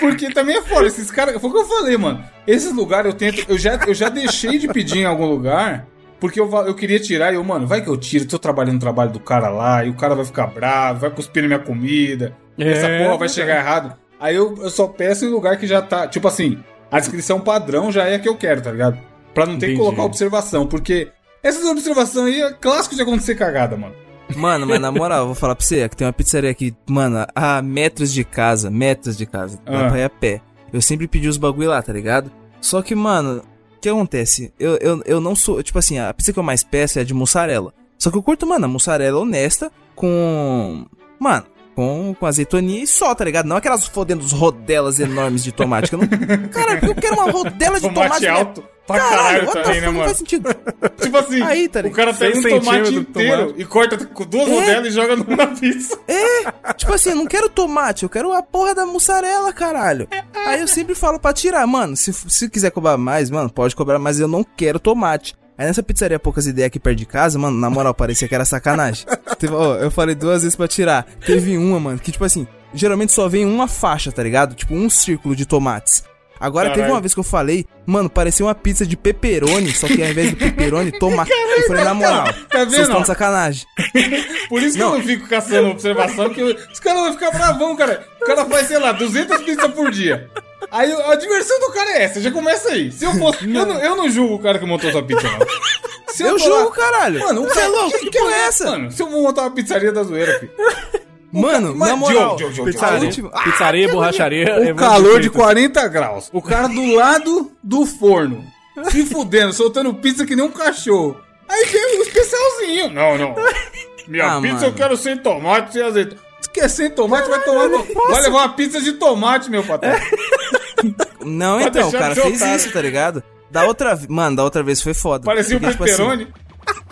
porque também é foda. Esses caras. Foi o que eu falei, mano. Esses lugares eu tento. Eu já, eu já deixei de pedir em algum lugar. Porque eu, eu queria tirar e eu, mano, vai que eu tiro, tô trabalhando no trabalho do cara lá, e o cara vai ficar bravo, vai cuspir na minha comida, É, essa porra vai chegar errado. Aí eu, eu só peço em lugar que já tá, tipo assim, a descrição padrão já é a que eu quero, tá ligado? Pra não ter que Entendi. colocar observação, porque essas observações aí é clássico de acontecer cagada, mano. Mano, mas na *laughs* moral, eu vou falar pra você, é que tem uma pizzaria aqui, mano, a metros de casa, metros de casa, dá Ah. pra ir a pé. Eu sempre pedi os bagulho lá, tá ligado? Só que, mano, o que acontece? Eu, eu, eu não sou, tipo assim, a pizza que eu mais peço é a de mussarela. Só que eu curto, mano, a mussarela honesta com. Mano, com, com azeitoninha e só, tá ligado? Não aquelas fodendo rodelas enormes de tomate. Que eu não... *laughs* Cara, eu quero uma rodela de Tomate tomate. né? alto pra caralho, what the também, né, fuck, Não mano? faz sentido. *laughs* Tipo assim, Aí, tá o cara pega um tomate inteiro tomate. e corta com duas É. rodelas e joga numa *laughs* pizza. Tipo assim, eu não quero tomate, eu quero a porra da mussarela, caralho. Aí eu sempre falo pra tirar, mano, se, se quiser cobrar mais, mano, pode cobrar, mas eu não quero tomate. Aí nessa pizzaria Poucas Ideias aqui perto de casa, mano, na moral, parecia que era sacanagem. *laughs* Teve- ó, eu falei duas vezes pra tirar. Teve uma, mano, que tipo assim, geralmente só vem uma faixa, tá ligado? Tipo um círculo de tomates. Agora teve Caralho. uma vez que eu falei, mano, parecia uma pizza de pepperoni, só que ao invés de pepperoni, *laughs* tomate. Eu falei, na moral, Tá vocês estão de sacanagem. *laughs* Por isso que eu não fico caçando observação, eu- os caras vão ficar bravão, cara. O cara faz, sei lá, 200 pizzas por dia. Aí a diversão do cara é essa, já começa aí. Se eu fosse. Eu não, eu não julgo o cara que montou essa pizza, não. Se Eu lá- julgo, caralho. Mano, Você é cara- louco? Que porra é essa? Mano, se eu vou montar uma pizzaria da zoeira, filho. Mano, Mas, na moral, Diogo, Diogo, Diogo, Pizzaria, a última- Ah, pizzaria borracharia. O Evandro calor de Freitas. 40 graus. O cara do lado do forno. Se fudendo, soltando pizza que nem um cachorro. Aí tem um especialzinho. Não, não. Minha Ah, pizza mano. eu quero sem tomate, sem azeite. Se quer sem tomate, vai tomar. Vai levar uma pizza de tomate, meu patrão. Não, Pode então, o cara fez otário. isso, tá ligado? Da outra vez. Mano, da outra vez foi foda. Parecia um Porque, tipo assim, pepperoni.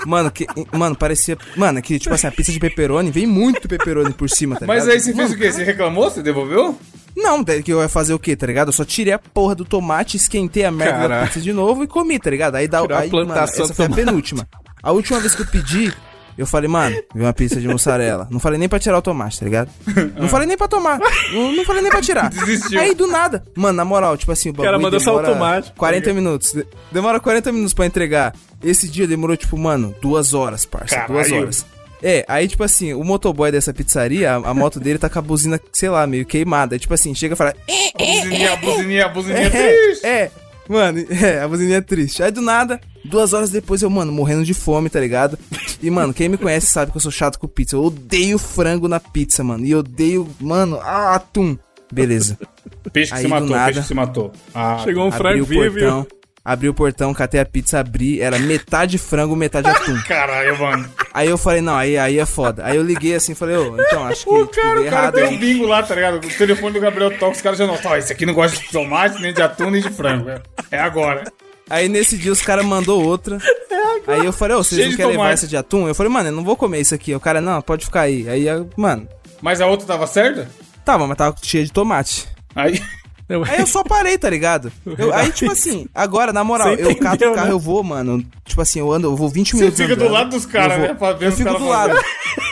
Mano, que, mano, parecia. Mano, que, tipo assim, a pizza de pepperoni vem muito pepperoni por cima, tá Mas ligado? aí você fez o quê? Você reclamou? Você devolveu? Não, que eu ia fazer o quê, tá ligado? Eu só tirei a porra do tomate, esquentei a merda da Caralho. pizza de novo e comi, tá ligado? Aí dá Tirou a aí, plantação essa do foi a penúltima. A última vez que eu pedi, eu falei, mano, veio uma pizza de mussarela. Não falei nem pra tirar o tomate, tá ligado? Não falei nem pra tomar. Não, não falei nem pra tirar. Desistiu. Aí do nada. Mano, na moral, tipo assim, o bagulho mandou só o tomate. 40 minutos. De- Demora 40 minutos pra entregar. Esse dia demorou, tipo, mano, duas horas, parça. Caralho. Duas horas. É, aí, tipo assim, o motoboy dessa pizzaria, a, a moto dele tá com a buzina, sei lá, meio queimada. Tipo assim, chega e fala. A buzininha, a buzininha, a buzininha É, triste. é. Mano, *laughs* é, a buzininha é triste. Aí do nada, duas horas depois eu, mano, morrendo de fome, tá ligado? E, mano, quem me conhece sabe que eu sou chato com pizza. Eu odeio frango na pizza, mano. E eu odeio, mano, atum. Beleza. Peixe que Aí, se matou, nada. peixe que se matou. Ah, Chegou um frango vivo. Abri o portão, catei a pizza, abri. Era metade frango, metade atum. *laughs* caralho, mano. Aí eu falei, não, aí, aí é foda. Aí eu liguei assim, falei, ô, então, acho que O tipo, cara, dei o cara tem um bingo lá, tá ligado? O telefone do Gabriel toca, os caras já notam. Ó, esse aqui não gosta de tomate, nem de atum, nem de frango. É, é agora. Aí nesse dia os caras mandou outra. *laughs* Aí eu falei, ô, vocês Cheio não querem levar essa de atum? Eu falei, mano, eu não vou comer isso aqui. O cara, não, pode ficar aí. Aí, mano, Mas a outra tava certa? tava, mas tava cheio de tomate. Aí. *laughs* Aí eu só parei, tá ligado? *laughs* Eu- aí, tipo assim, agora, na moral, Você eu cato o carro, né? eu vou, mano. Tipo assim, eu ando, eu vou 20 Você minutos. fica do andando, lado dos caras, né? Pra ver Eu fico do lado.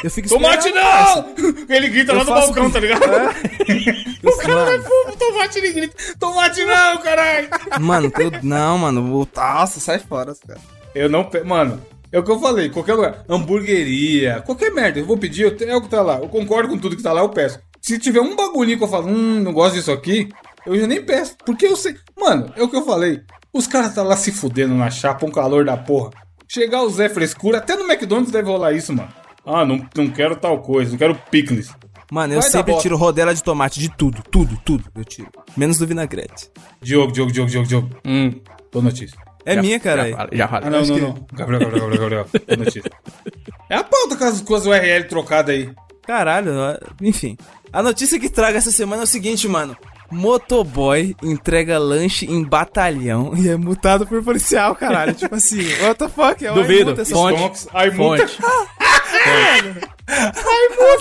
Eu fico Tomate não! *laughs* Ele grita lá Eu no faço balcão, que- tá ligado? *laughs* O cara vai fumo, tomate, ele grita. Tomate não, caralho! Mano, eu, não, mano, nossa, sai fora, cara. Eu não. pe- Mano, é o que eu falei, qualquer lugar. Hamburgueria, qualquer merda. Eu vou pedir, eu é o que tá lá. Eu concordo com tudo que tá lá, eu peço. Se tiver um bagulhinho que eu falo, hum, não gosto disso aqui, eu já nem peço. Porque eu sei. Mano, é o que eu falei. Os caras tá lá se fudendo na chapa, um calor da porra. Chegar o Zé Frescura, até no McDonald's deve rolar isso, mano. Ah, não, não quero tal coisa, não quero picles. Mano, eu Vai sempre tiro rodela de tomate de tudo, tudo, tudo. Eu tiro. Menos do vinagrete. Diogo, Diogo, Diogo, Diogo, Diogo. Hum, Tô notícia. É minha, cara. já, já fala. Ah, não, não, não. Gabriel, Gabriel, Gabriel, Gabriel. Tô notícia. É a pauta com as, com as URL trocadas aí. Caralho, enfim. A notícia que trago essa semana é o seguinte, mano. Motoboy entrega lanche em batalhão e é multado por policial, caralho. tipo assim, what the fuck? É Duvido. Fonte. Stonks, ai, multa. Fonte. Ai,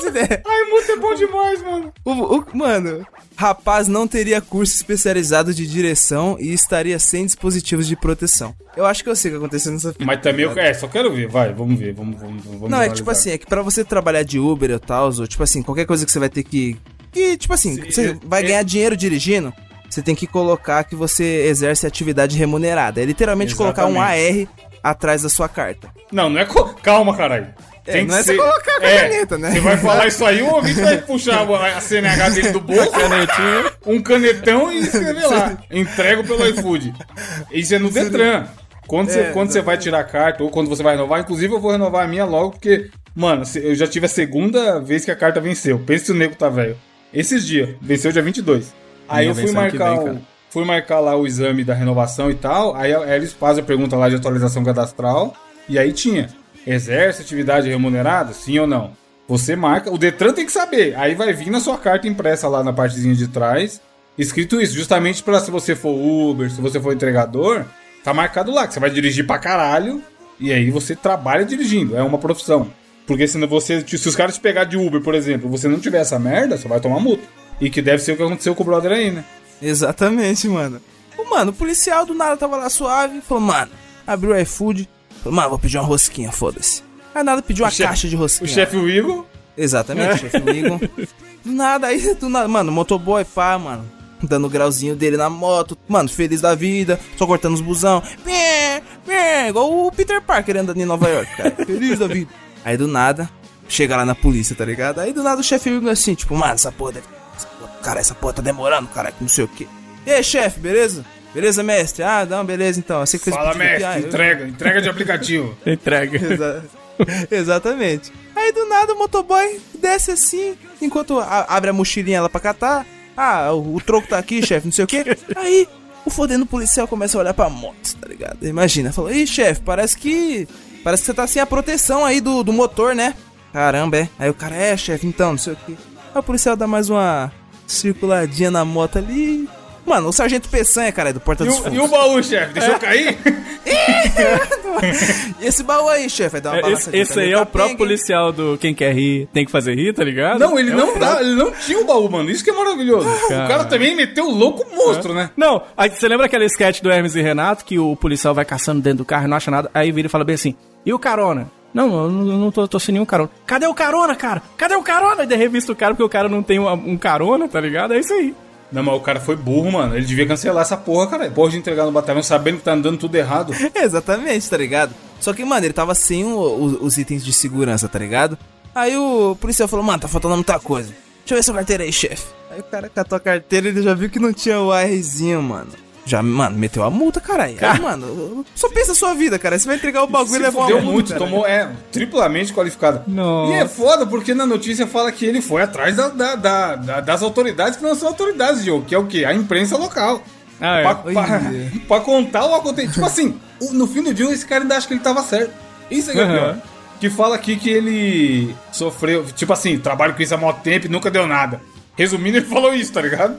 ideia. Ai, multa é bom demais, mano. O, o- mano, rapaz não teria curso especializado de direção e estaria sem dispositivos de proteção. Eu acho que eu sei o que aconteceu nessa fita. Mas também eu. É, só quero ver, vai, vamos ver, vamos, vamos, vamos Não, é que tipo assim, é que pra você trabalhar de Uber ou tal, ou tipo assim, qualquer coisa que você vai ter que. Que, tipo assim, Sim, você é- vai é- ganhar dinheiro dirigindo, você tem que colocar que você exerce atividade remunerada. É literalmente colocar um AR atrás da sua carta. Não, não é. Co... Calma, caralho. É, não é você colocar a caneta, né? Você vai falar isso aí, o ouvinte vai puxar a CNH dele do bolso, um canetão e escrever lá. Entrego pelo iFood. Isso é no Detran. Quando, você, É, quando você vai tirar a carta, ou quando você vai renovar, inclusive eu vou renovar a minha logo, porque, mano, eu já tive a segunda vez que a carta venceu. Pensa se o nego tá velho. Esses dias, venceu dia 22. Aí Minha eu fui marcar, vem, o- fui marcar lá o exame da renovação e tal. Aí, aí eles fazem a pergunta lá de atualização cadastral. E aí tinha: exerce atividade remunerada? Sim ou não? Você marca, o Detran tem que saber. Aí vai vir na sua carta impressa lá na partezinha de trás, escrito isso, justamente pra se você for Uber, se você for entregador, tá marcado lá que você vai dirigir pra caralho. E aí você trabalha dirigindo, é uma profissão. Porque senão você, se os caras te pegar de Uber, por exemplo, você não tiver essa merda, você vai tomar multa. E que deve ser o que aconteceu com o brother aí, né? Exatamente, mano. O mano, o policial do nada tava lá suave, falou, mano, abriu o iFood, falou, mano, vou pedir uma rosquinha, foda-se. Aí nada, pediu uma chefe- caixa de O rosquinha. chefe Igor Exatamente, chefe amigo. *laughs* Do nada, aí, do nada, mano, motoboy, pá, mano. Dando o grauzinho dele na moto, mano, feliz da vida, só cortando os busão. Pé, pé, igual o Peter Parker andando em Nova York, cara. Feliz da vida. Aí do nada, chega lá na polícia, tá ligado? Aí do nada o chefe Igor assim, tipo, mano, essa porra deve. essa porra- Cara, essa porra tá demorando, cara, não sei o quê. E aí, chefe, beleza? Beleza, mestre? Ah, não, beleza então. Você que Fala, aqui. mestre, Ah, eu- entrega, entrega de aplicativo. *laughs* Entrega. *laughs* Exa- Exatamente. Aí do nada o motoboy desce assim, enquanto a- abre a mochilinha lá pra catar. Ah, o, o troco tá aqui, chefe, não sei o quê. *laughs* Aí o fodendo policial começa a olhar pra moto, tá ligado? Imagina, falou: Ih, chefe, parece que. Parece que você tá sem a proteção aí do, do motor, né? Caramba, é. Aí o cara, é, chefe, então, não sei o quê. Aí o policial dá mais uma circuladinha na moto ali. Mano, o sargento Peçanha, cara, é do Porta E dos o, Fundos. e o baú, chefe? Deixou cair? *laughs* E esse baú aí, chefe? Dá uma É, Esse, balançadinha esse também, aí é o capenga, próprio policial do Quem Quer Rir Tem que Fazer Rir, tá ligado? Não, ele É não, tá, ele não tinha o baú, mano. Isso que é maravilhoso. O cara também meteu o louco monstro, né? Não, aí você lembra aquele sketch do Hermes e Renato que o policial vai caçando dentro do carro e não acha nada? Aí vira e fala bem assim: e o carona? Não, eu não, não tô, tô sem nenhum carona. Cadê o carona, cara? Cadê o carona? E daí revista o cara porque o cara não tem uma- um carona, tá ligado? É isso aí. Não, mas o cara foi burro, mano. Ele devia cancelar essa porra, cara. Porra de entregar no batalhão sabendo que tá andando tudo errado. *laughs* Exatamente, tá ligado? Só que, mano, ele tava sem o- o- os itens de segurança, tá ligado? Aí o policial falou, mano, tá faltando muita coisa. Deixa eu ver sua carteira aí, chefe. Aí o cara catou a carteira e ele já viu que não tinha o ARzinho, mano. Já, mano, meteu a multa, caralho. Aí, mano, só pensa a sua vida, cara. Você vai entregar o bagulho e levar uma multa. muito, cara. tomou, é, triplamente qualificado. Nossa. E é foda porque na notícia fala que ele foi atrás da- da- da- da- das autoridades que não são autoridades, Diogo, que é o quê? A imprensa local. Ah, é. Pra, pra- *laughs* pra contar o acontecimento. Tipo assim, no fim do dia, esse cara ainda acha que ele tava certo. Isso é que é pior. Que fala aqui que ele sofreu, tipo assim, trabalho com isso há muito tempo e nunca deu nada. Resumindo, ele *laughs* falou isso, tá ligado?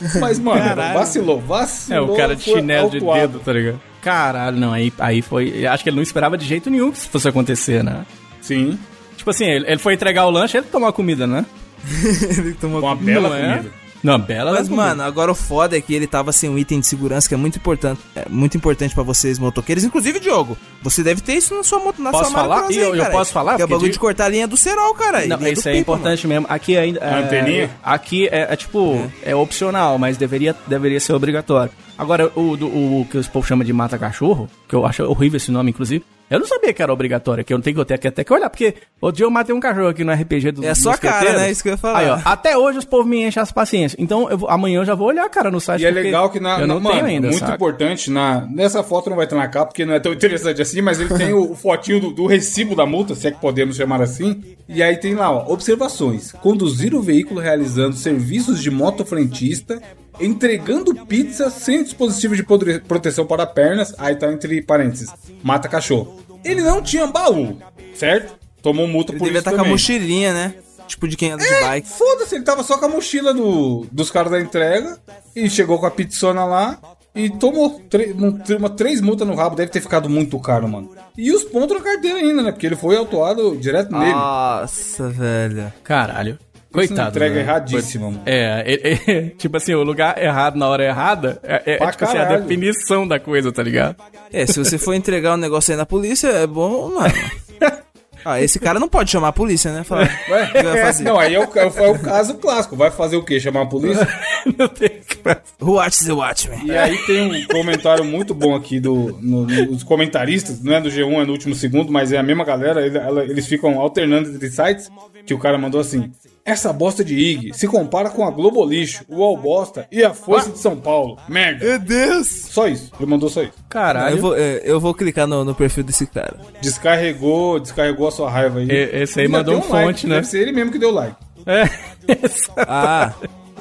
*laughs* Mas, mano, Caralho. vacilou, É, vacilou. o cara de chinelo de dedo, tá ligado? Caralho, não, aí, aí foi. Acho que ele não esperava de jeito nenhum que isso fosse acontecer, né? Sim, Tipo assim, ele, ele foi entregar o lanche, ele tomou a comida, né? *laughs* ele tomou com uma bela Não é? Não, bela Mas, mano, agora o foda é que ele tava sem um item de segurança que é muito importante. É muito importante pra vocês, motoqueiros. Inclusive, Diogo, você deve ter isso na sua moto, na Posso sua falar? E eu- eu posso falar? Que é o bagulho de- de cortar a linha do cerol, cara. Não, isso é pipa, importante mesmo. Aqui ainda. é, anteninha? Aqui é, é tipo, é. opcional, mas deveria, deveria ser obrigatório. Agora, o, do- o, que os povo chama de mata-cachorro, que eu acho horrível esse nome, inclusive. Eu não sabia que era obrigatório, que eu não tenho que ter que até que olhar, porque outro dia eu matei um cachorro aqui no RPG do É a sua cara, né? Isso que eu ia falar. Aí, ó, até hoje os povos me enchem as paciências. Então, eu amanhã eu já vou olhar, cara, no site. E é legal que na, Eu não na- tenho mano, ainda, muito saca? importante, na, nessa foto não vai estar na capa, porque não é tão interessante assim, mas ele tem o, o fotinho do, do recibo da multa, se é que podemos chamar assim. E aí tem lá, ó, observações. Conduzir o veículo realizando serviços de motofrentista, entregando pizza sem dispositivo de proteção para pernas, aí tá entre parênteses, mata cachorro. Ele não tinha baú, certo? Tomou multa Ele por devia isso estar com a mochilinha, né? Tipo de quem anda de É, bike. Foda-se, ele tava só com a mochila do, dos caras da entrega e chegou com a pizzona lá e tomou um- uma, três multas no rabo. Deve ter ficado muito caro, mano. E os pontos na carteira ainda, né? Porque ele foi autuado direto nele. Nossa, velho. Caralho. É Coitado. entrega né? erradíssima, mano. É, é, é, *laughs* tipo assim, o lugar errado na hora errada é, é, Pra tipo assim, a definição da coisa, tá ligado? É, se você for entregar um negócio aí na polícia, é bom, mano. *laughs* Ah, esse cara não pode chamar a polícia, né? Falar, Ué, o que vai fazer? Não, aí é o, é o caso clássico. Vai fazer o quê? Chamar a polícia? *laughs* Não tem Who watches the Watchmen? E aí tem um comentário muito bom aqui do, no- comentaristas, não é do G1, é no último segundo, mas é a mesma galera, ele- ela- eles ficam alternando entre sites, que o cara mandou assim, essa bosta de IG se compara com a Globo Lixo, o All Bosta e a Força de São Paulo. Merda. Meu Deus! Só isso, ele mandou só isso. Caralho. Eu vou, é, eu vou clicar no, no perfil desse cara. Descarregou, descarregou a sua raiva aí. E- esse aí Ainda mandou um fonte, like, né? Deve ser ele mesmo que deu like. É, *laughs* Ah,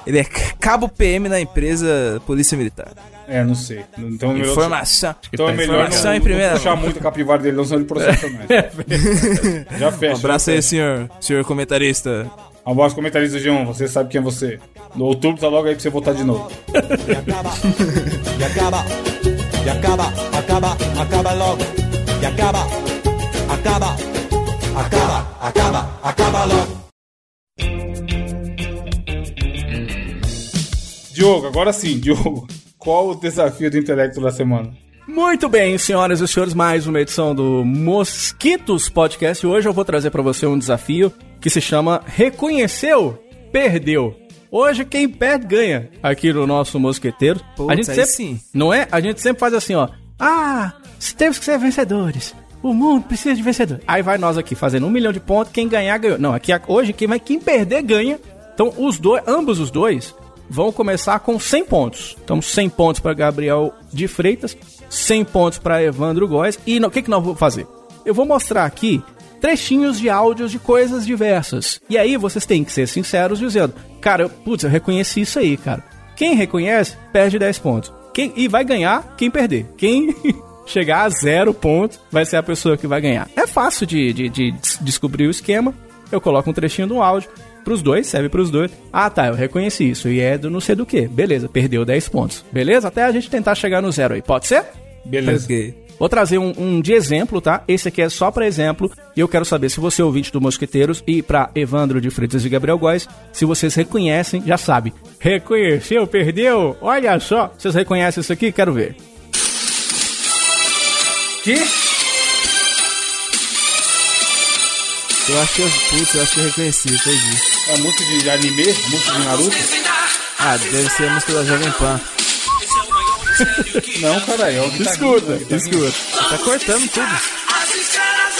ele é cabo PM na empresa Polícia Militar. É, não sei. Então, é melhor- Informação. Então é melhor Informação não, em não primeira puxar mão. muito a capivara dele, não senão ele processa *laughs* mais. Já fecha. Um abraço aí, senhor, senhor comentarista. Um abraço comentarista do G1, você sabe quem é você. No outubro tá logo aí pra você votar de novo. E acaba, e acaba, e acaba, acaba, acaba logo. E acaba, acaba, acaba, acaba, acaba logo. Diogo, agora sim, Diogo. Qual o desafio do intelecto da semana? Muito bem, senhoras e senhores, mais uma edição do Mosquitos Podcast. Hoje eu vou trazer pra você um desafio que se chama Reconheceu, Perdeu. Hoje quem perde ganha aqui no nosso Mosqueteiro. A gente sempre, sim. não é? A gente sempre faz assim, ó. Ah, temos que ser vencedores. O mundo precisa de vencedores. Aí vai nós aqui fazendo um milhão de pontos, quem ganhar ganhou. Não, aqui hoje quem vai quem perder ganha. Então os dois, ambos os dois vão começar com 100 pontos. Então 100 pontos para Gabriel de Freitas, 100 pontos para Evandro Góes. E o que que nós vamos fazer? Eu vou mostrar aqui trechinhos de áudios de coisas diversas. E aí vocês têm que ser sinceros dizendo, cara, eu, putz, eu reconheci isso aí, cara. Quem reconhece, perde 10 pontos. Quem, e vai ganhar quem perder. Quem *laughs* chegar a zero pontos vai ser a pessoa que vai ganhar. É fácil de, de, de des- descobrir o esquema. Eu coloco um trechinho do áudio. Pros dois, serve pros dois. Ah, tá, eu reconheci isso. E é do não sei do que. Beleza, perdeu 10 pontos. Beleza? Até a gente tentar chegar no zero aí. Pode ser? Beleza. Vou trazer um, um de exemplo, tá? Esse aqui é só pra exemplo. E eu quero saber se você é ouvinte do Mosqueteiros e pra Evandro de Freitas e Gabriel Góes, se vocês reconhecem, já sabe. Reconheceu, perdeu? Olha só. Vocês reconhecem isso aqui? Quero ver. Que? Eu acho que eu, putz, eu acho que eu reconheci, entendi. É a música de anime? A música de Naruto? Ah, deve ser a música da Jovem Pan. Não, caralho. É o que tá Escuta, tá aqui. escuta. Tá cortando tudo. As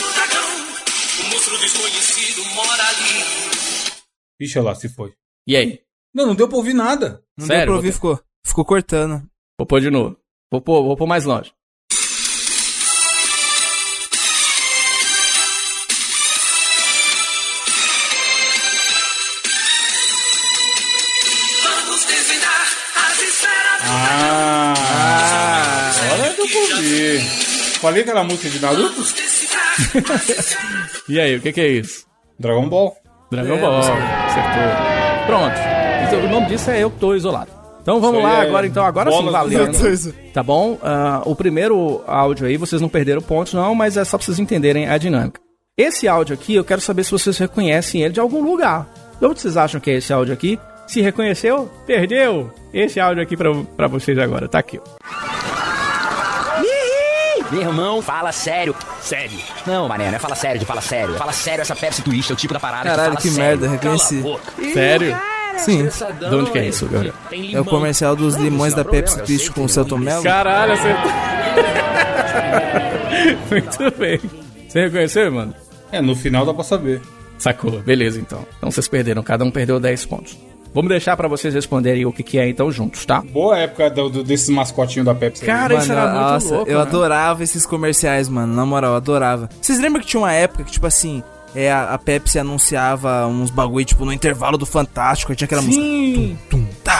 do dragão, o monstro desconhecido mora ali. Ixi, olha lá, se foi. E aí? Não, não deu pra ouvir nada. Não Sério, deu pra ouvir, ficou. Ficou cortando. Vou pôr de novo. Vou pôr, vou pôr mais longe. Falei que era a música de Naruto? *laughs* E aí, o que, que é isso? Dragon Ball. Dragon É, Ball. Acertou. Pronto. Então, o nome disso é eu que tô isolado. Então vamos lá é agora, então. Agora sim, valeu. Tá bom? Ah, o primeiro áudio aí, vocês não perderam pontos, não, mas é só pra vocês entenderem a dinâmica. Esse áudio aqui, eu quero saber se vocês reconhecem ele de algum lugar. De onde vocês acham que é esse áudio aqui? Se reconheceu, perdeu. Esse áudio aqui pra, pra vocês agora, tá aqui. ó. Meu irmão, fala sério. Sério. Não, mané, não é fala sério de fala sério. Fala sério, essa Pepsi Twist é o tipo da parada Caralho, que que merda, reconheci. Sério? Sim. De onde que é isso? Tem É o comercial dos limões da é Pepsi eu Twist com o tem Mello. Caralho, acertou. *laughs* Muito bem. Você reconheceu, mano? É, no final dá pra saber. Sacou, beleza então. Então vocês perderam, cada um perdeu 10 pontos. Vamos deixar pra vocês responderem o que, que é então juntos, tá? Boa época do, do- desses mascotinhos da Pepsi. aí. Cara, isso Mano, era muito nossa, louco, eu né? adorava esses comerciais, mano. Na moral, eu adorava. Vocês lembram que tinha uma época que, tipo assim, é, a, a Pepsi anunciava uns bagulho, tipo, no intervalo do Fantástico, aí tinha aquela música. Sim, Tum, tá.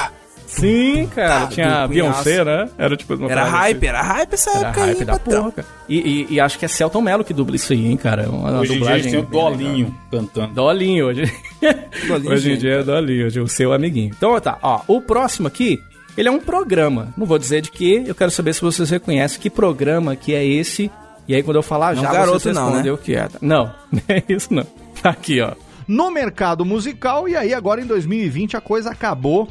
Sim, cara. Tá, Tinha a Beyoncé, né? Era tipo uma Era hype, assim. era hype essa Era época hype aí, da patrão. porra, cara. E, e- e acho que é Celton Mello que dubla isso aí, hein, cara. Uma, uma Hoje em dia dublagem têm o bem legal. Dolinho cantando. Dolinho hoje. Dolinho, *laughs* hoje em gente. dia é Dolinho, hoje é o seu amiguinho. Então tá, ó, o próximo aqui, ele é um programa. Não vou dizer de que, eu quero saber se vocês reconhecem que programa que é esse. E aí quando eu falar Não já, garoto vocês não, respondem né? o que é. Não, *laughs* não é isso não. Tá aqui, ó. No mercado musical e aí agora em 2020 a coisa acabou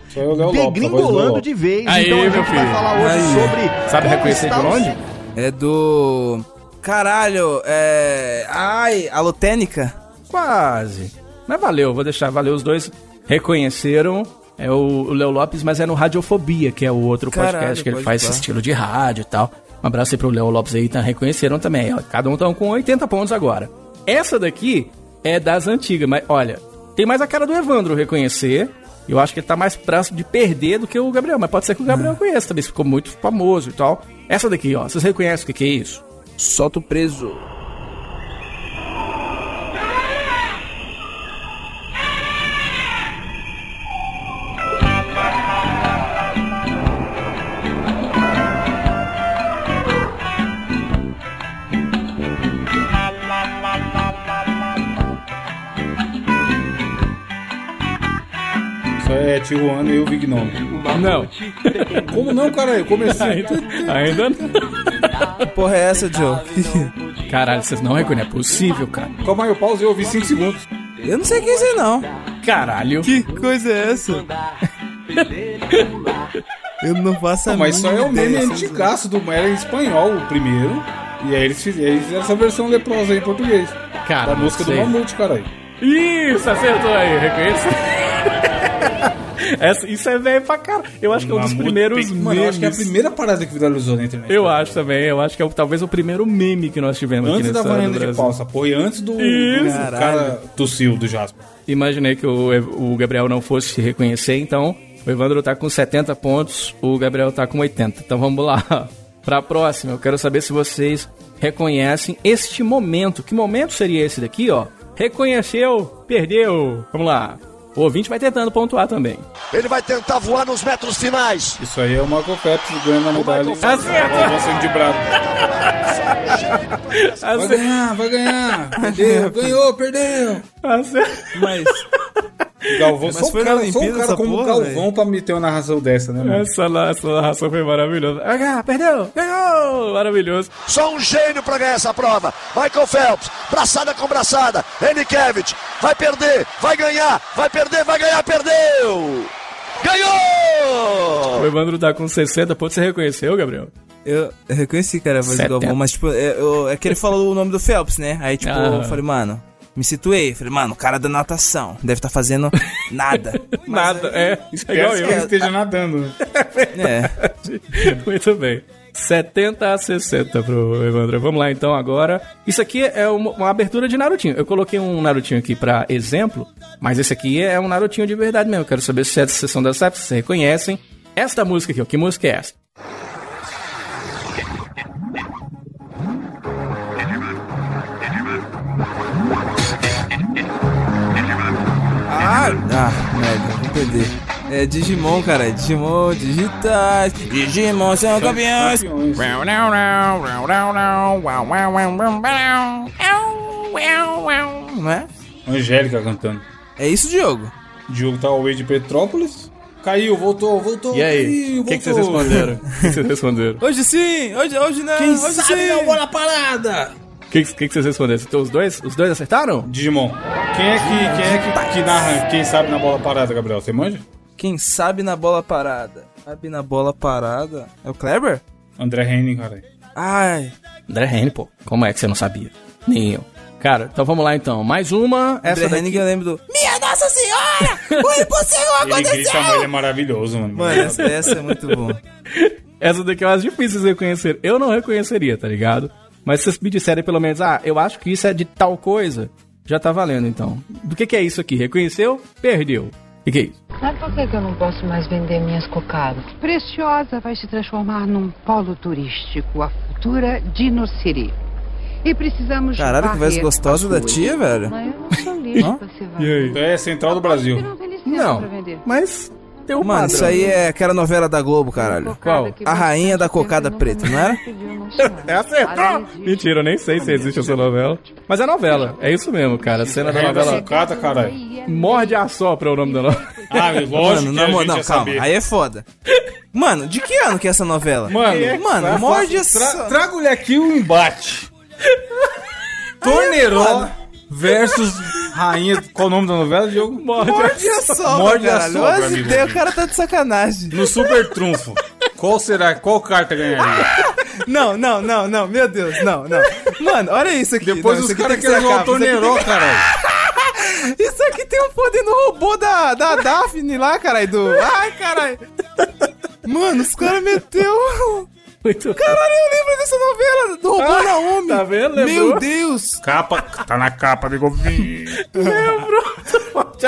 degringolando de vez. Aí, então a gente vai falar hoje Aí. sobre Sabe reconhecer de o- onde? É do. Caralho, é. Ai, alotênica? Quase. Mas valeu, vou deixar, valeu. Os dois reconheceram. É o Léo Lopes, mas é no Radiofobia, que é o outro Caralho, podcast que ele faz esse estilo de rádio e tal. Um abraço aí pro Léo Lopes aí, tá? Reconheceram também. Cada um tá com 80 pontos agora. Essa daqui é das antigas, mas olha, tem mais a cara do Evandro reconhecer. Eu acho que ele tá mais próximo de perder do que o Gabriel, mas pode ser que o Gabriel Ah. conheça também, ficou muito famoso e tal. Essa daqui, ó, vocês reconhecem o que, que é isso? Solta o preso. Tijuana e o Big Nome. Não, Como não, cara? Eu comecei. ainda, ainda não. Que porra é essa, Joe? *laughs* Caralho, vocês não reconhecem, é possível, cara. Calma aí, eu pausei, eu ouvi 5 segundos. Eu não sei quem é isso aí, não. Caralho. Que coisa é essa? Eu não faço a Não, mas aí é o meme antigaço do era em espanhol o primeiro. E aí eles fizeram, essa versão leprosa aí em português. Cara, da música do sei. Mamute, caralho. Isso, acertou aí, reconhece? *laughs* Essa, isso é velho pra cara. Eu acho que é um dos primeiros Mano, eu acho que é a memes. primeira parada que viralizou na internet. Eu acho também, eu acho que é talvez o primeiro meme que nós tivemos aqui Antes da nessa varanda de Brasil. pau, essa porra. E antes do, do cara tossiu do Jasper. Imaginei que o, o Gabriel não fosse se reconhecer, então o Evandro tá com 70 pontos, o Gabriel tá com 80. Então vamos lá. *laughs* Pra próxima, eu quero saber se vocês reconhecem este momento. Que momento seria esse daqui, ó? Reconheceu, perdeu. Vamos lá. O ouvinte vai tentando pontuar também. Ele vai tentar voar nos metros finais. Isso aí é o Michael Phelps ganhando a medalha. De brado. Vai ganhar, vai ganhar. Perdeu, ganhou, perdeu. Acertou. Mas Galvão, Mas só foi na cara, só Olimpíada o cara essa como o porra, Galvão velho? pra meter uma narração dessa, né, mano? Essa, na- essa narração foi maravilhosa. Ah, perdeu, ganhou! Maravilhoso. Só um gênio para ganhar essa prova. Michael Phelps, braçada com braçada. Enikevich, vai perder, vai ganhar, vai perder, vai ganhar, perdeu! Ganhou! O Evandro tá com 60 pontos. Você reconheceu, Gabriel? eu, reconheci, cara, a voz do 70. Galvão, mas tipo, é, eu- é que ele falou o nome do Phelps, né? Aí, tipo, Ah. eu falei, mano, me situei. Falei, mano, o cara da natação. Deve estar fazendo *laughs* nada. *laughs* Nada, é. É igual Espero que ele eu. esteja nadando. né? É. *laughs* Muito bem. 70 a 60 pro Evandro. Vamos lá então agora. Isso aqui é uma, uma abertura de Narutinho. Eu coloquei um Narutinho aqui pra exemplo, mas esse aqui é um Narutinho de verdade mesmo. Eu quero saber se é da sessão da SEP, se vocês reconhecem. Esta música aqui, ó. Que música é essa? Ah, ah, merda, vou perder. É Digimon, cara. Digimon digitais. Digimon são campeões. Não é? Angélica cantando. É isso, Diogo. Diogo tá away de Petrópolis. Caiu, voltou, voltou. E aí? O que, que vocês responderam? *laughs* O que, que vocês responderam? Hoje sim, hoje, hoje não. Quem hoje sabe sim. na bola parada? O que, que, que vocês responderam? Então, os dois? Os dois acertaram? Digimon. Quem é que, quem é que, que narra quem sabe na bola parada, Gabriel? Você manja? Quem sabe na bola parada? Sabe na bola parada? É o Kleber? André Henning, cara. Ai. André Henning, pô. Como é que você não sabia? Nem eu. Cara, então vamos lá então. Mais uma. Essa André daqui... Henning eu lembro do. Minha Nossa Senhora! O impossível *laughs* Ele grita, ele é maravilhoso, mano. Mano, essa, essa é muito bom. *laughs* Essa daqui é mais difícil de reconhecer. Eu não reconheceria, tá ligado? Mas se vocês me disserem pelo menos, ah, eu acho que isso é de tal coisa, já tá valendo então. Do que, que é isso aqui? Reconheceu? Perdeu. O que, é isso? Sabe por que que eu não posso mais vender minhas cocadas? Preciosa vai se transformar num polo turístico, a futura Dino City. E precisamos Caralho, que voz gostosa da tia, velho. Mas eu não sou lixo pra ser E aí? É Central do Brasil. Não tem licença Não, pra vender. mas tem um Mano, padrão. isso aí é aquela novela da Globo, caralho. Qual? A rainha da cocada preta, não era? não. *laughs* É acertou! Mentira, eu nem sei se existe essa novela. Mas é novela, é isso mesmo, cara. A cena da novela. sucata, caralho. Morde a sopra é o nome da novela. *laughs* Ah, lógico Mano, a gente não, ia calma. saber. Aí é foda. Mano, de que ano que é essa novela? Mano, Mano, tra- morde tra- essa... Traga-lhe aqui o embate. *laughs* Torneró versus Rainha. Qual o nome da novela, Diogo? Morde, Morde a sobra, Morde a caralho. sobra, As amigo. ideias, o cara tá de sacanagem. No Super Trunfo. Qual será? Qual carta ganharia? *laughs* Não, não, não, não, meu Deus, não, não. Mano, olha isso aqui. Depois não, os caras querem zoar o acaba, isso aqui Torneró, caralho. tem- *laughs* Isso aqui tem um poder no robô da, da Daphne lá, caralho, do... Ai, caralho. Mano, os caras meteu... Muito Caralho, eu lembro dessa novela, do robô Ah, Naomi. tá vendo? Meu Lembrou? Deus. Capa. Tá na capa, amigo. *laughs*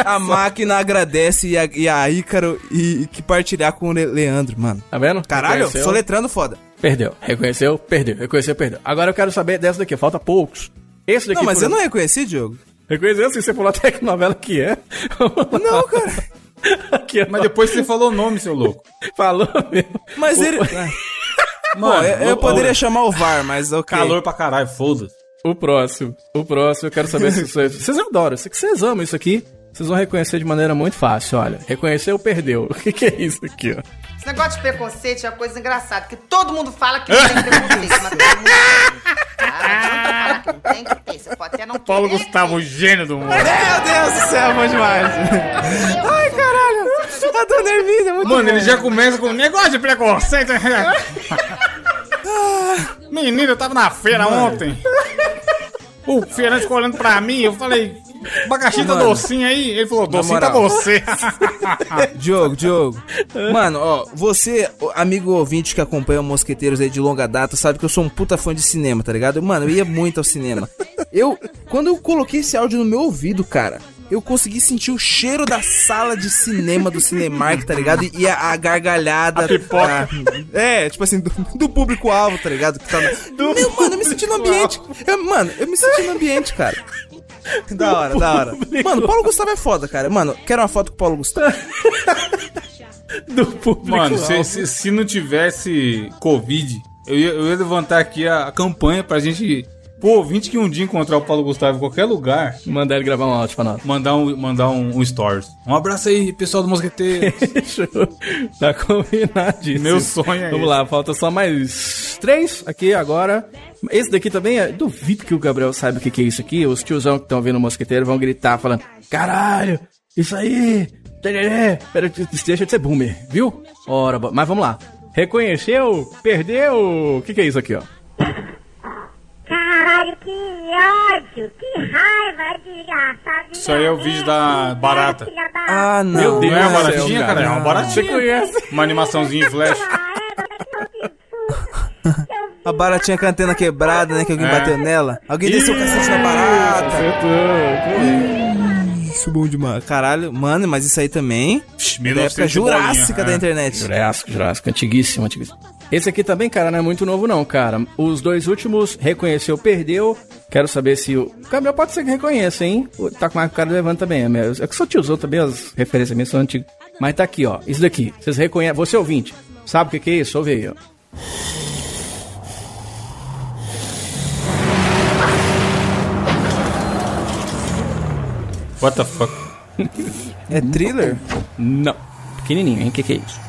A máquina agradece e a, e a Ícaro e, e que partilhar com o Le- Leandro, mano. Tá vendo? Caralho, Reconheceu? soletrando foda. Perdeu. Reconheceu? Perdeu. Reconheceu? Perdeu. Agora eu quero saber dessa daqui. Falta poucos. Esse daqui. Não, mas por eu não reconheci, Diogo. Reconheceu sim, você falou até que novela que é. *laughs* Não, cara. Aqui, Mas depois você falou o nome, seu louco. Falou mesmo. Mas O- ele... *laughs* Mano, eu, eu poderia chamar o VAR, mas ok. Calor pra caralho, foda-se. O próximo. O próximo, eu quero saber se *laughs* vocês. Vocês adoram, eu sei que vocês amam isso aqui. Vocês vão reconhecer de maneira muito fácil, olha. Reconheceu, perdeu. *laughs* O que, que é isso aqui, ó? Esse negócio de preconceito é uma coisa engraçada, porque todo mundo fala que não tem preconceito, mas todo mundo tem. Ah, não adianta falar que não tem que ter. Você pode até não *laughs* Paulo querer Gustavo, o gênio do mundo. Meu Deus do céu, bom demais. Ai, caralho. A dona Hermínia é muito Mano, bom. ele já começa com negócio de preconceito. *laughs* Menino, eu tava na feira ontem. O feirante ficou olhando pra mim, eu falei, abacaxi tá docinho aí? Ele falou, docinho tá você. *laughs* Diogo, Diogo. Mano, ó, você, amigo ouvinte que acompanha o Mosqueteiros aí de longa data, sabe que eu sou um puta fã de cinema, tá ligado? Mano, eu ia muito ao cinema. Eu, quando eu coloquei esse áudio no meu ouvido, cara, eu consegui sentir o cheiro da sala de cinema do Cinemark, tá ligado? E a, a gargalhada. A pipoca. a- é, tipo assim, do, do público-alvo, tá ligado? Que tá meu, mano, eu me senti no ambiente. Eu, mano, eu me senti no ambiente, cara. *laughs* Da hora, da hora. Mano, o Paulo Gustavo é foda, cara. Mano, quero uma foto com o Paulo Gustavo. *laughs* Do público. Mano, se, se, se não tivesse Covid, eu ia, eu ia levantar aqui a, a campanha pra gente, pô, ouvinte que um dia encontrar o Paulo Gustavo em qualquer lugar, Mandar ele gravar um áudio pra nós. mandar um, mandar um, um stories. Um abraço aí, pessoal do Mosqueteiro. *laughs* Tá combinadíssimo. Meu sonho é Vamos esse. lá, falta só mais três aqui agora. Esse daqui também é. Duvido que o Gabriel saiba o que, que é isso aqui. Os tiozão que estão vendo o mosqueteiro vão gritar falando: Caralho, isso aí! tererê." Pera, deixa de ser boomer, viu? Ora, mas vamos lá. Reconheceu? Perdeu? O que, que é isso aqui, ó? Caralho, que ódio, que raiva, desgraçado. Isso aí é o vídeo da barata. Ah, não. Meu Deus Não é uma baratinha, cara? É uma Você baratinha. conhece? Uma animaçãozinha em flash. A baratinha com a antena quebrada, né? Que alguém É. bateu nela. Alguém desceu o cacete na barata. Acertou. Isso bom demais. Caralho, mano, mas isso aí também. Psh, Da época 1900 bolinha, jurássica é. da internet. Jurássico, Jurássico, antiguíssimo, antiguíssimo. Esse aqui também, cara, não é muito novo não, cara. Os dois últimos, reconheceu, perdeu. Quero saber se o... o Gabriel pode ser que reconheça, hein? Tá com a cara levando também. É é que só tiozão também, as referências minhas são antigas. Mas tá aqui, ó. Isso daqui. Vocês reconhecem... Você ouvinte, sabe o que que é isso? Ouve aí, ó. What the fuck? É thriller? Não. Pequenininho, hein? O que que é isso?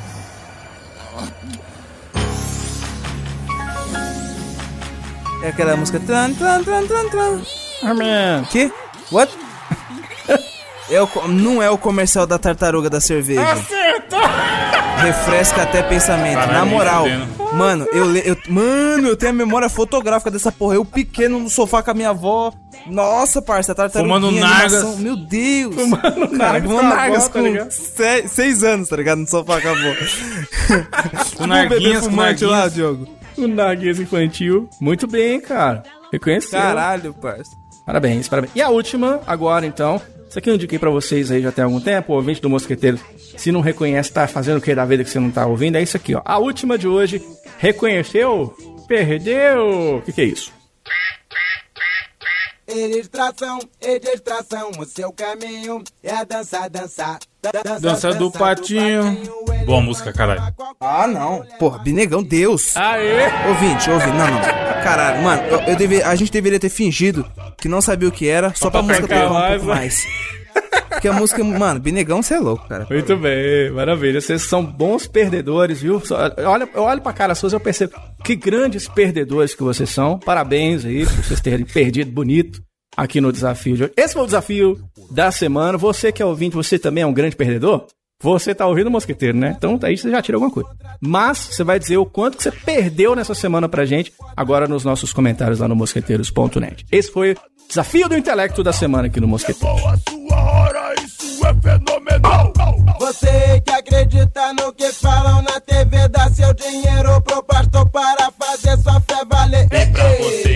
É aquela música. Tran, tran, tran, tran, tran. Que? What? *laughs* É o não é o comercial da tartaruga da cerveja. Acertou! *laughs* Refresca até pensamento. Caralho, Na moral, mano, eu, eu. Mano, eu tenho a memória fotográfica dessa porra. Eu pequeno no sofá com a minha avó. Nossa, parça, tartaruguinha, Fumando nargas. Meu Deus. Fumando nargas fumando com nargas avó, tá com ligado? se- seis anos, tá ligado? No sofá com a avó. *laughs* Com narguinhas, com fumante lá, narguinhas. Diogo. O Narguês infantil. Muito bem, cara. Reconheceu. Caralho, parça. Parabéns, parabéns. E a última, agora então. Isso aqui eu indiquei pra vocês aí já tem algum tempo. O ouvinte do Mosqueteiro, se não reconhece, tá fazendo o que da vida que você não tá ouvindo? É isso aqui, ó. A última de hoje. Reconheceu? Perdeu? O que, que é isso? Distração, e distração, o seu caminho é dançar, dançar. Dança do patinho. Boa música, caralho. Ah, não. Porra, Binegão, Deus. Aê! Ouvinte, ouvinte. Não, não. Caralho, mano, eu, eu deve- a gente deveria ter fingido que não sabia o que era, só pra pra música pegar um mais, pouco mais. Porque a música, mano, Binegão, você é louco, cara. Muito bem, maravilha. Vocês são bons perdedores, viu? Olha, eu olho pra cara suas e eu percebo que grandes perdedores que vocês são. Parabéns aí por vocês terem perdido bonito aqui no desafio de hoje. Esse foi o desafio da semana. Você que é ouvinte, você também é um grande perdedor? Você tá ouvindo o Mosqueteiro, né? Então aí você já tira alguma coisa. Mas você vai dizer o quanto que você perdeu nessa semana pra gente agora nos nossos comentários lá no mosqueteiros.net. Esse foi o desafio do intelecto da semana aqui no Mosqueteiro. Você que acredita no que falam na TV, dá seu dinheiro pro pastor para fazer sua fé valer. E pra você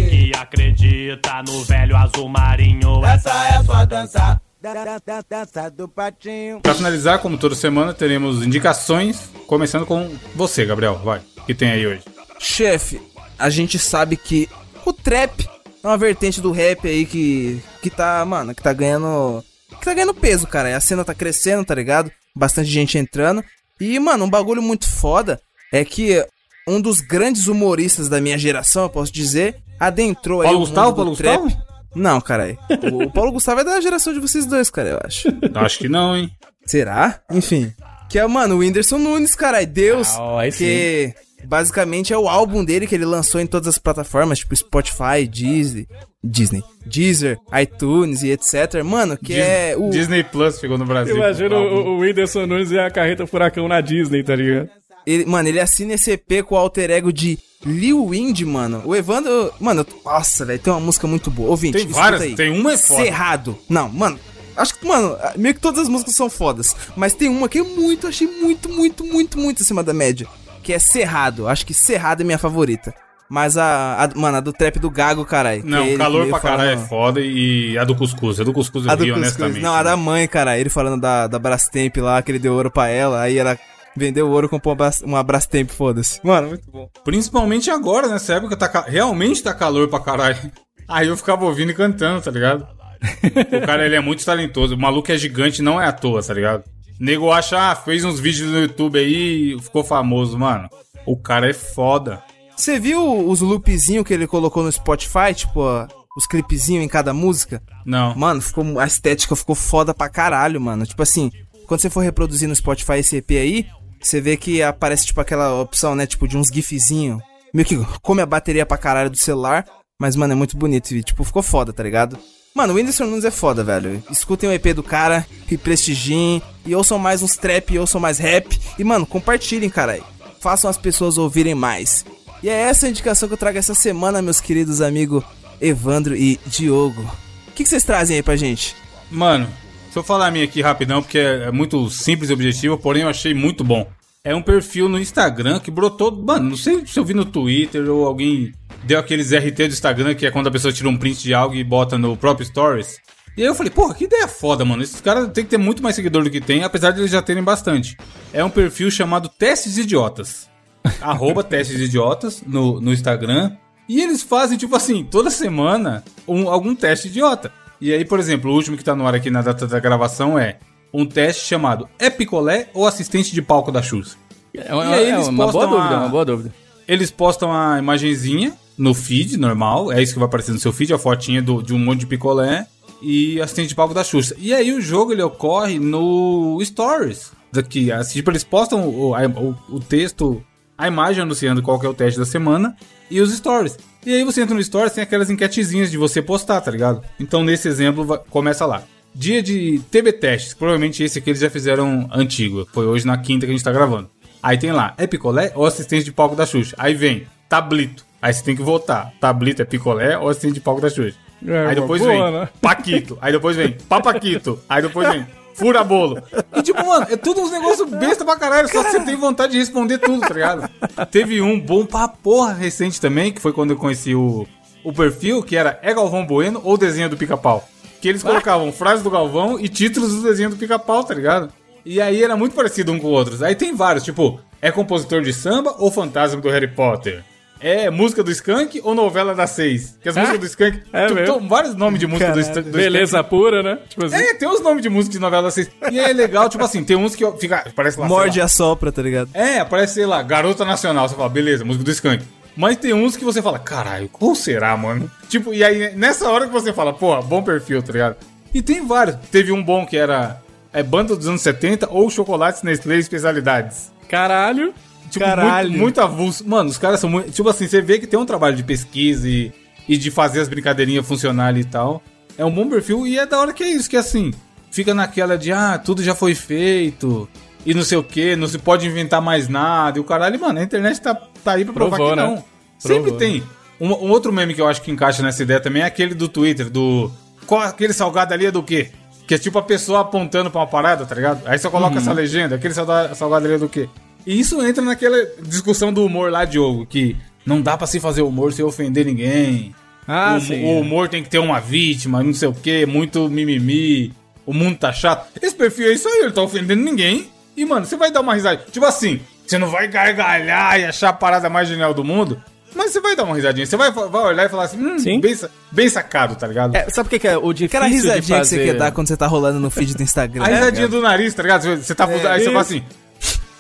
acredita no velho azul marinho, essa é sua dança. Dança, do patinho. Pra finalizar, como toda semana, teremos indicações, começando com você, Gabriel. Vai. O que tem aí hoje? Chefe, a gente sabe que o trap é uma vertente do rap aí que, que tá, mano, que tá ganhando. Que tá ganhando peso, cara. A cena tá crescendo, tá ligado? Bastante gente entrando. E, mano, um bagulho muito foda é que um dos grandes humoristas da minha geração, eu posso dizer, adentrou aí Paulo o Gustavo? Paulo trap. Gustavo? Não, caralho. O Paulo Gustavo é da geração de vocês dois, cara, eu acho. Acho que não, hein? Será? Enfim. Que é, mano, o Whindersson Nunes, caralho. Deus. Ah, aí que basicamente é o álbum dele que ele lançou em todas as plataformas, tipo Spotify, Disney, Disney, Deezer, iTunes e etc. Mano, que é o. Disney Plus chegou no Brasil. Imagina o, o Whindersson Nunes e a carreta furacão na Disney, tá ligado? Ele, mano, ele assina esse EP com o alter ego de Lil Wind, mano. O Evandro. Mano, nossa, velho, tem uma música muito boa. Ouvinte, Tem várias, aí. tem uma é foda. Cerrado. Não, mano. Acho que, mano, meio que todas as músicas são fodas. Mas tem uma que eu muito, achei muito, muito, muito, muito acima da média. Que é Cerrado. Acho que Cerrado é minha favorita. Mas a, a- mano, a do trap do Gago, caralho. Não, ele calor meio pra caralho é foda e a do Cuscuz. A do Cuscuz eu A do Cuscuz. honestamente. Não, a da mãe, cara. Ele falando da, da Brastemp lá, que ele deu ouro pra ela. Aí ela vendeu ouro, comprou uma, Bras- uma Brastemp, foda-se. Mano, muito bom. Principalmente agora, nessa época, tá, realmente tá calor pra caralho. *laughs* Aí eu ficava ouvindo e cantando, tá ligado? o cara, ele é muito talentoso. O maluco é gigante, não é à toa, tá ligado? Nego acha, ah, fez uns vídeos no YouTube aí e ficou famoso, mano. O cara é foda. Você viu os loopzinhos que ele colocou no Spotify? Tipo, ó, os clipezinhos em cada música? Não. Mano, ficou, a estética ficou foda pra caralho, mano. Tipo assim, quando você for reproduzir no Spotify esse EP aí, você vê que aparece, tipo, aquela opção, né? Tipo, de uns gifzinhos. Meio que come a bateria pra caralho do celular. Mas, mano, é muito bonito. E, tipo, ficou foda, tá ligado? Mano, o Whindersson Nunes é foda, velho. Escutem o EP do cara, e prestigiem, e ouçam mais uns trap, e ouçam mais rap. E, mano, compartilhem, caralho. Façam as pessoas ouvirem mais. E é essa a indicação que eu trago essa semana, meus queridos amigos Evandro e Diogo. O que, que vocês trazem aí pra gente? Mano, se eu falar a minha aqui rapidão, porque é muito simples e objetivo, porém eu achei muito bom. É um perfil no Instagram que brotou. Mano, não sei se eu vi no Twitter ou alguém deu aqueles RT do Instagram, que é quando a pessoa tira um print de algo e bota no próprio Stories. E aí eu falei, porra, que ideia foda, mano. Esses caras têm que ter muito mais seguidor do que tem, apesar de eles já terem bastante. É um perfil chamado Testes Idiotas. *laughs* Arroba Testes Idiotas no, no Instagram. E eles fazem, tipo assim, toda semana um- algum teste idiota. E aí, por exemplo, o último que tá no ar aqui na data da gravação é um teste chamado É picolé ou assistente de palco da Xuxa? É uma, é uma boa dúvida, uma boa dúvida. Eles postam a imagenzinha no feed normal, é isso que vai aparecer no seu feed, a fotinha do- de um monte de picolé e assistente de palco da Xuxa. E aí o jogo ele ocorre no Stories. Daqui, assim, tipo, eles postam o, o- o texto, a imagem anunciando qual que é o teste da semana e os Stories. E aí você entra no Stories, tem aquelas enquetezinhas de você postar, tá ligado? Então nesse exemplo vai- começa lá. Dia de TB testes. Provavelmente esse aqui eles já fizeram antigo. Foi hoje na quinta que a gente tá gravando. Aí tem lá, é picolé ou assistente de palco da Xuxa? Aí vem, tablito. Aí você tem que votar. Tablito é picolé ou assistente de palco da Xuxa? É, aí depois boa, vem, né? Paquito. Aí depois vem, Papaquito. Aí depois vem, Fura bolo. E tipo, mano, é tudo uns negócios besta pra caralho. Só que você tem vontade de responder tudo, tá ligado? Teve um bom pra porra recente também, que foi quando eu conheci o, o perfil, que era É Galvão Bueno ou Desenho do Pica-Pau. Que eles colocavam frases do Galvão e títulos do desenho do Pica-Pau, tá ligado? E aí era muito parecido um com o outro. Aí tem vários, tipo, é compositor de samba ou fantasma do Harry Potter? É música do Skank ou novela das seis? Que as músicas do Skank. *laughs* É tipo, mesmo? vários nomes de música do, Caralho. Skank- do Beleza Skank. pura, né? Tipo assim. É, tem os nomes de música de novela das seis. E é legal, tipo assim, tem uns que fica. Parece lá. Morde e lá. assopra, tá ligado? É, aparece, sei lá, Garota Nacional. Você fala, beleza, música do Skank. Mas tem uns que você fala, caralho, qual será, mano? Tipo, e aí nessa hora que você fala, pô, bom perfil, tá ligado? E tem vários. Teve um bom que era é, Banda dos anos 70 ou Chocolates Nestlé Especialidades. Caralho. Tipo, Caralho. Muito, muito avulso. Mano, os caras são muito. Tipo assim, você vê que tem um trabalho de pesquisa e, e de fazer as brincadeirinhas funcionarem e tal. É um bom perfil e é da hora que é isso, que é assim. Fica naquela de, ah, tudo já foi feito. E não sei o que, não se pode inventar mais nada. E o caralho, mano, a internet tá, tá aí pra provar Provou, que né? não. Sempre Provou. tem. Um, um outro meme que eu acho que encaixa nessa ideia também é aquele do Twitter, do. Qual, aquele salgado ali é do quê? Que é tipo a pessoa apontando pra uma parada, tá ligado? Aí você coloca Uhum. essa legenda, aquele salgado, salgado ali é do quê? E isso entra naquela discussão do humor lá, Diogo, que não dá pra se fazer humor sem ofender ninguém. Ah, o, sim, o é. humor tem que ter uma vítima, não sei o quê, muito mimimi. O mundo tá chato. Esse perfil é isso aí, ele tá ofendendo ninguém. E, mano, você vai dar uma risada. Tipo assim, você não vai gargalhar e achar a parada mais genial do mundo. Mas você vai dar uma risadinha. Você vai, vai olhar e falar assim, hum, Bem, sa- bem sacado, tá ligado? É, sabe o que, que é o difícil Aquela de risadinha que fazer... você quer dar quando você tá rolando no feed do Instagram. A tá risadinha ligado? do nariz, tá ligado? Você- tá. É, aí você fala assim.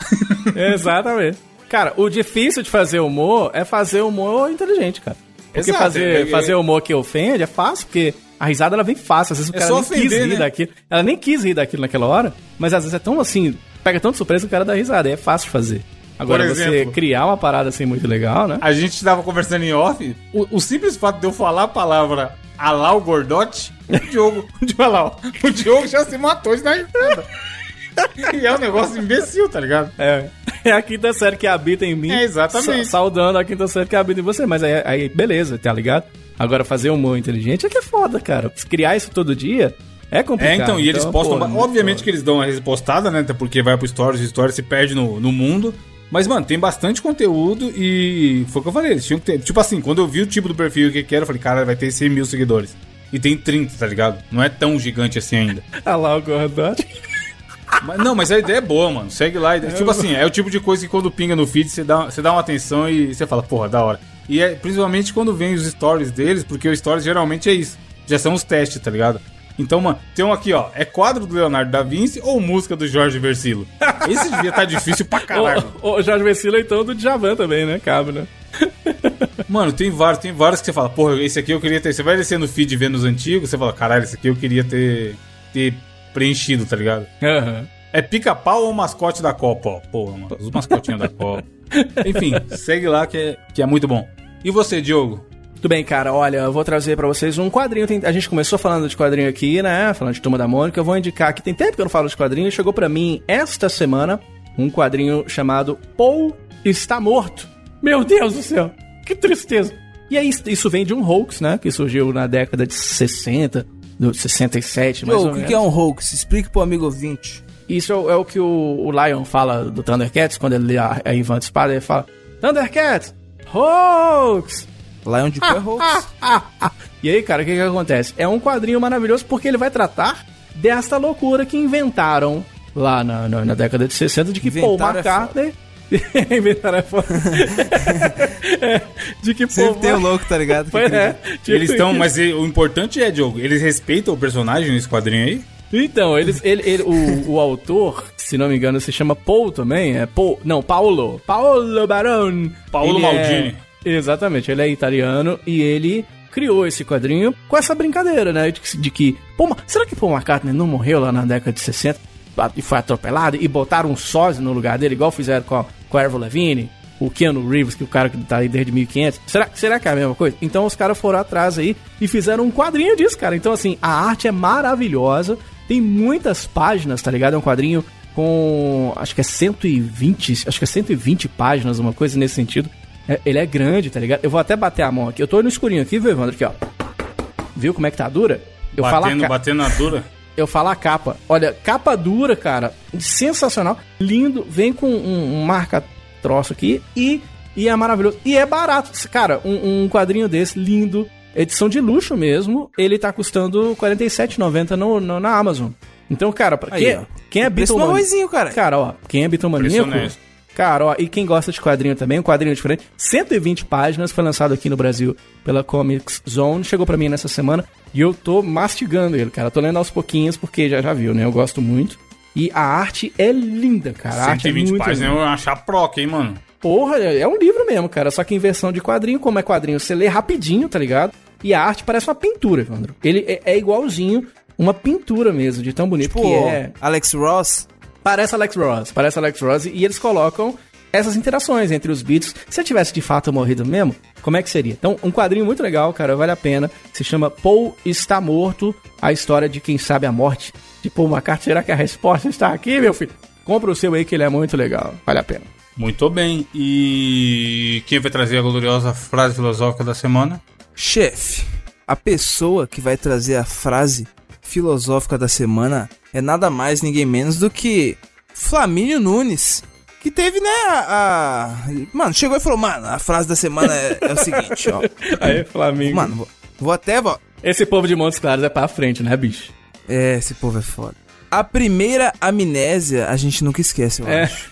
*laughs* Exatamente. Cara, o difícil de fazer humor é fazer humor inteligente, cara. Porque Exato, fazer, é- fazer humor que ofende é fácil, porque a risada ela vem fácil. Às vezes o É cara só nem quis ofender, rir né? daquilo. Ela nem quis rir daquilo naquela hora, mas às vezes é tão assim, pega tanto surpresa que o cara dá risada. É fácil de fazer. Agora, Por você exemplo- criar uma parada assim muito legal, né? A gente tava conversando em off. O, o simples fato de eu falar a palavra Alau Gordote, o *laughs* Diogo, o Diogo, Alau, o Diogo já se matou de dar risada. *laughs* E é um negócio imbecil, tá ligado? É. É a quinta série que habita em mim. É, exatamente. sa- Saudando a quinta série que habita em você. Mas aí, aí, beleza, tá ligado? Agora, fazer humor inteligente é que é foda, cara. Criar isso todo dia é complicado. É, então, e eles postam. pô, ba- muito obviamente que eles dão uma repostada, né? Até porque vai pro Stories, o Stories se perde no, no mundo. Mas, mano, tem bastante conteúdo e foi o que eu falei. Eles tinham que ter. Tipo assim, quando eu vi o tipo do perfil que era, eu falei, cara, vai ter 100 mil seguidores. E tem 30, tá ligado? Não é tão gigante assim ainda. *laughs* Ah lá o Gordote. *laughs* Mas, não, mas a ideia é boa, mano. Segue lá. tipo assim, é o tipo de coisa que quando pinga no feed, você dá, você dá uma atenção e você fala, porra, da hora. E é principalmente quando vem os stories deles, porque o stories geralmente é isso. Já são os testes, tá ligado? Então, mano, tem um aqui, ó. É quadro do Leonardo da Vinci ou música do Jorge Versilo? *laughs* Esse devia estar difícil pra caralho. O, o Jorge Vecila, então, do Djavan também, né? Cabe, né? *laughs* Mano, tem vários, tem vários que você fala, porra, esse aqui eu queria ter. Você vai descer no feed vendo os antigos, você fala, caralho, esse aqui eu queria ter, ter preenchido, tá ligado? Aham. É pica-pau ou mascote da Copa, ó? Porra, mano, os mascotinhos da Copa. *laughs* Enfim, segue lá que é, que é muito bom. E você, Diogo? Tudo bem, cara. Olha, eu vou trazer pra vocês um quadrinho. Tem- a gente começou falando de quadrinho aqui, né? Falando de Turma da Mônica. Eu vou indicar aqui. Tem tempo que eu não falo de quadrinho. Chegou pra mim esta semana um quadrinho chamado Paul está morto. Meu Deus do céu. Que tristeza. E aí, isso vem de um hoax, né? Que surgiu na década de 60, do 67, mais Ô, ou o que, menos. que é um hoax? Explique pro amigo ouvinte. Isso é o, é o que o, o Lion fala do Thundercats, quando ele lê a, a Ivan de Espada, ele fala: Thundercats, hoax! Lion de é hoax. *laughs* E aí, cara, o que que acontece? É um quadrinho maravilhoso porque ele vai tratar desta loucura que inventaram lá na, na, na década de 60 de que Paul é McCartney... inventaram é foda. *laughs* *laughs* É, de que Sempre Paul tem o louco, tá ligado? Que Pois é. Tipo Eles estão, mas o importante é, Diogo, eles respeitam o personagem nesse quadrinho aí? Então, eles, ele, ele- o, o autor, se não me engano, se chama Paul também. É Paul. Não, Paulo. Paulo Barone. Paulo Ele é- Maldini. Exatamente, ele é italiano e ele criou esse quadrinho com essa brincadeira, né? De, que- de que. Ma- será que Paul McCartney não morreu lá na década de 60 e foi atropelado e botaram um sósia no lugar dele, igual fizeram com a, com a Avril Lavigne? o Keanu Reeves, que é o cara que tá aí desde 1500. Será, será que é a mesma coisa? Então os caras foram atrás aí e fizeram um quadrinho disso, cara. Então, assim, a arte é maravilhosa, tem muitas páginas, tá ligado? É um quadrinho com, acho que é 120, acho que é 120 páginas, uma coisa nesse sentido. É- ele é grande, tá ligado? Eu vou até bater a mão aqui. Eu tô no escurinho aqui, viu, Evandro? Aqui, ó. Viu como é que tá dura? Eu falo a batendo, batendo na dura. eu falo a capa. Olha, capa dura, cara. Sensacional. Lindo. Vem com um, um marca-troço aqui e, e é maravilhoso. E é barato. Cara, um, um quadrinho desse, lindo. Edição de luxo mesmo. Ele tá custando R$ 47,90 no, no- na Amazon. Então, cara, pra Aí, quem, ó. quem é arrozinho, cara. Cara, ó, quem é Beatlemaníaco... Cara, ó, e quem gosta de quadrinho também, um quadrinho diferente. 120 páginas, foi lançado aqui no Brasil pela Comics Zone, chegou pra mim nessa semana e eu tô mastigando ele, cara. Tô lendo aos pouquinhos porque já já viu, né? Eu gosto muito. E a arte é linda, cara. A arte é 120 muito páginas é linda. uma chaproca, hein, mano? Porra, é é um livro mesmo, cara. Só que em versão de quadrinho, como é quadrinho, você lê rapidinho, tá ligado? E a arte parece uma pintura, Evandro. Ele é, é igualzinho uma pintura mesmo, de tão bonito Tipo, que é. Alex Ross. Parece Alex Ross, parece Alex Ross, e eles colocam essas interações entre os beats. Se eu tivesse de fato morrido mesmo, como é que seria? Então, um quadrinho muito legal, cara, vale a pena. Se chama Paul Está Morto, a história de quem sabe a morte de Paul McCartney. Será que a resposta está aqui, meu filho? Compra o seu aí que ele é muito legal, vale a pena. Muito bem. E quem vai trazer a gloriosa frase filosófica da semana? Chefe, a pessoa que vai trazer a frase filosófica da semana é nada mais, ninguém menos do que Flamínio Nunes. Que teve, né, a, a- Mano, chegou e falou, mano, a frase da semana é, é o seguinte, ó. *laughs* Aí, Flamengo. Mano, vou, vou até... Vou... Esse povo de Montes Claros é pra frente, né, bicho? É, esse povo é foda. A primeira amnésia a gente nunca esquece, eu É. acho.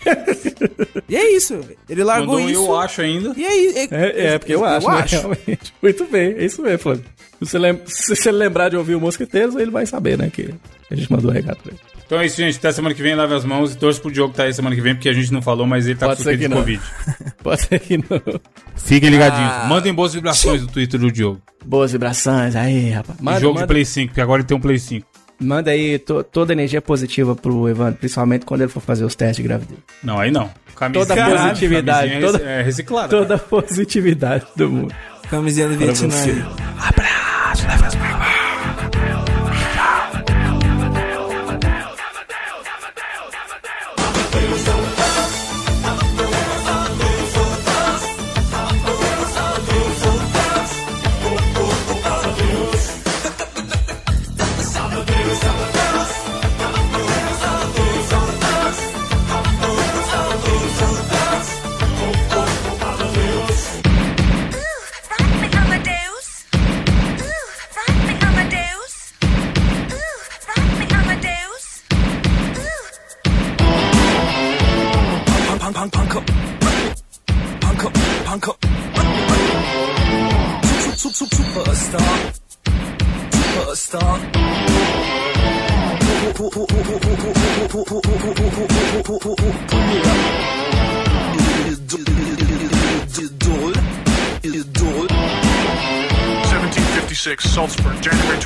E é isso, ele largou Mandou um isso. eu acho ainda. E aí? É, é, porque eu, acho, né, realmente. Muito bem, é isso mesmo, Flamengo. Se você, lem- se você lembrar de ouvir o Mosqueteiros, ele vai saber, né, que a gente mandou o recado pra ele. Então é isso, gente. Até semana que vem, lave as mãos e torce pro Diogo tá aí semana que vem, porque a gente não falou, mas ele tá Pode com suspeito de. Covid. *laughs* Pode ser que não. Fiquem ligadinhos. Ah. Mandem boas vibrações no Twitter do Diogo. Boas vibrações aí, rapaz. E jogo de Play 5, porque agora ele tem um Play 5. Manda aí to- toda a energia positiva pro Evandro, principalmente quando ele for fazer os testes de gravidez. Não, aí não. Camisinha- Toda a positividade, camisinha toda, é reciclada. toda a positividade do mundo. Camisinha do Vietnã.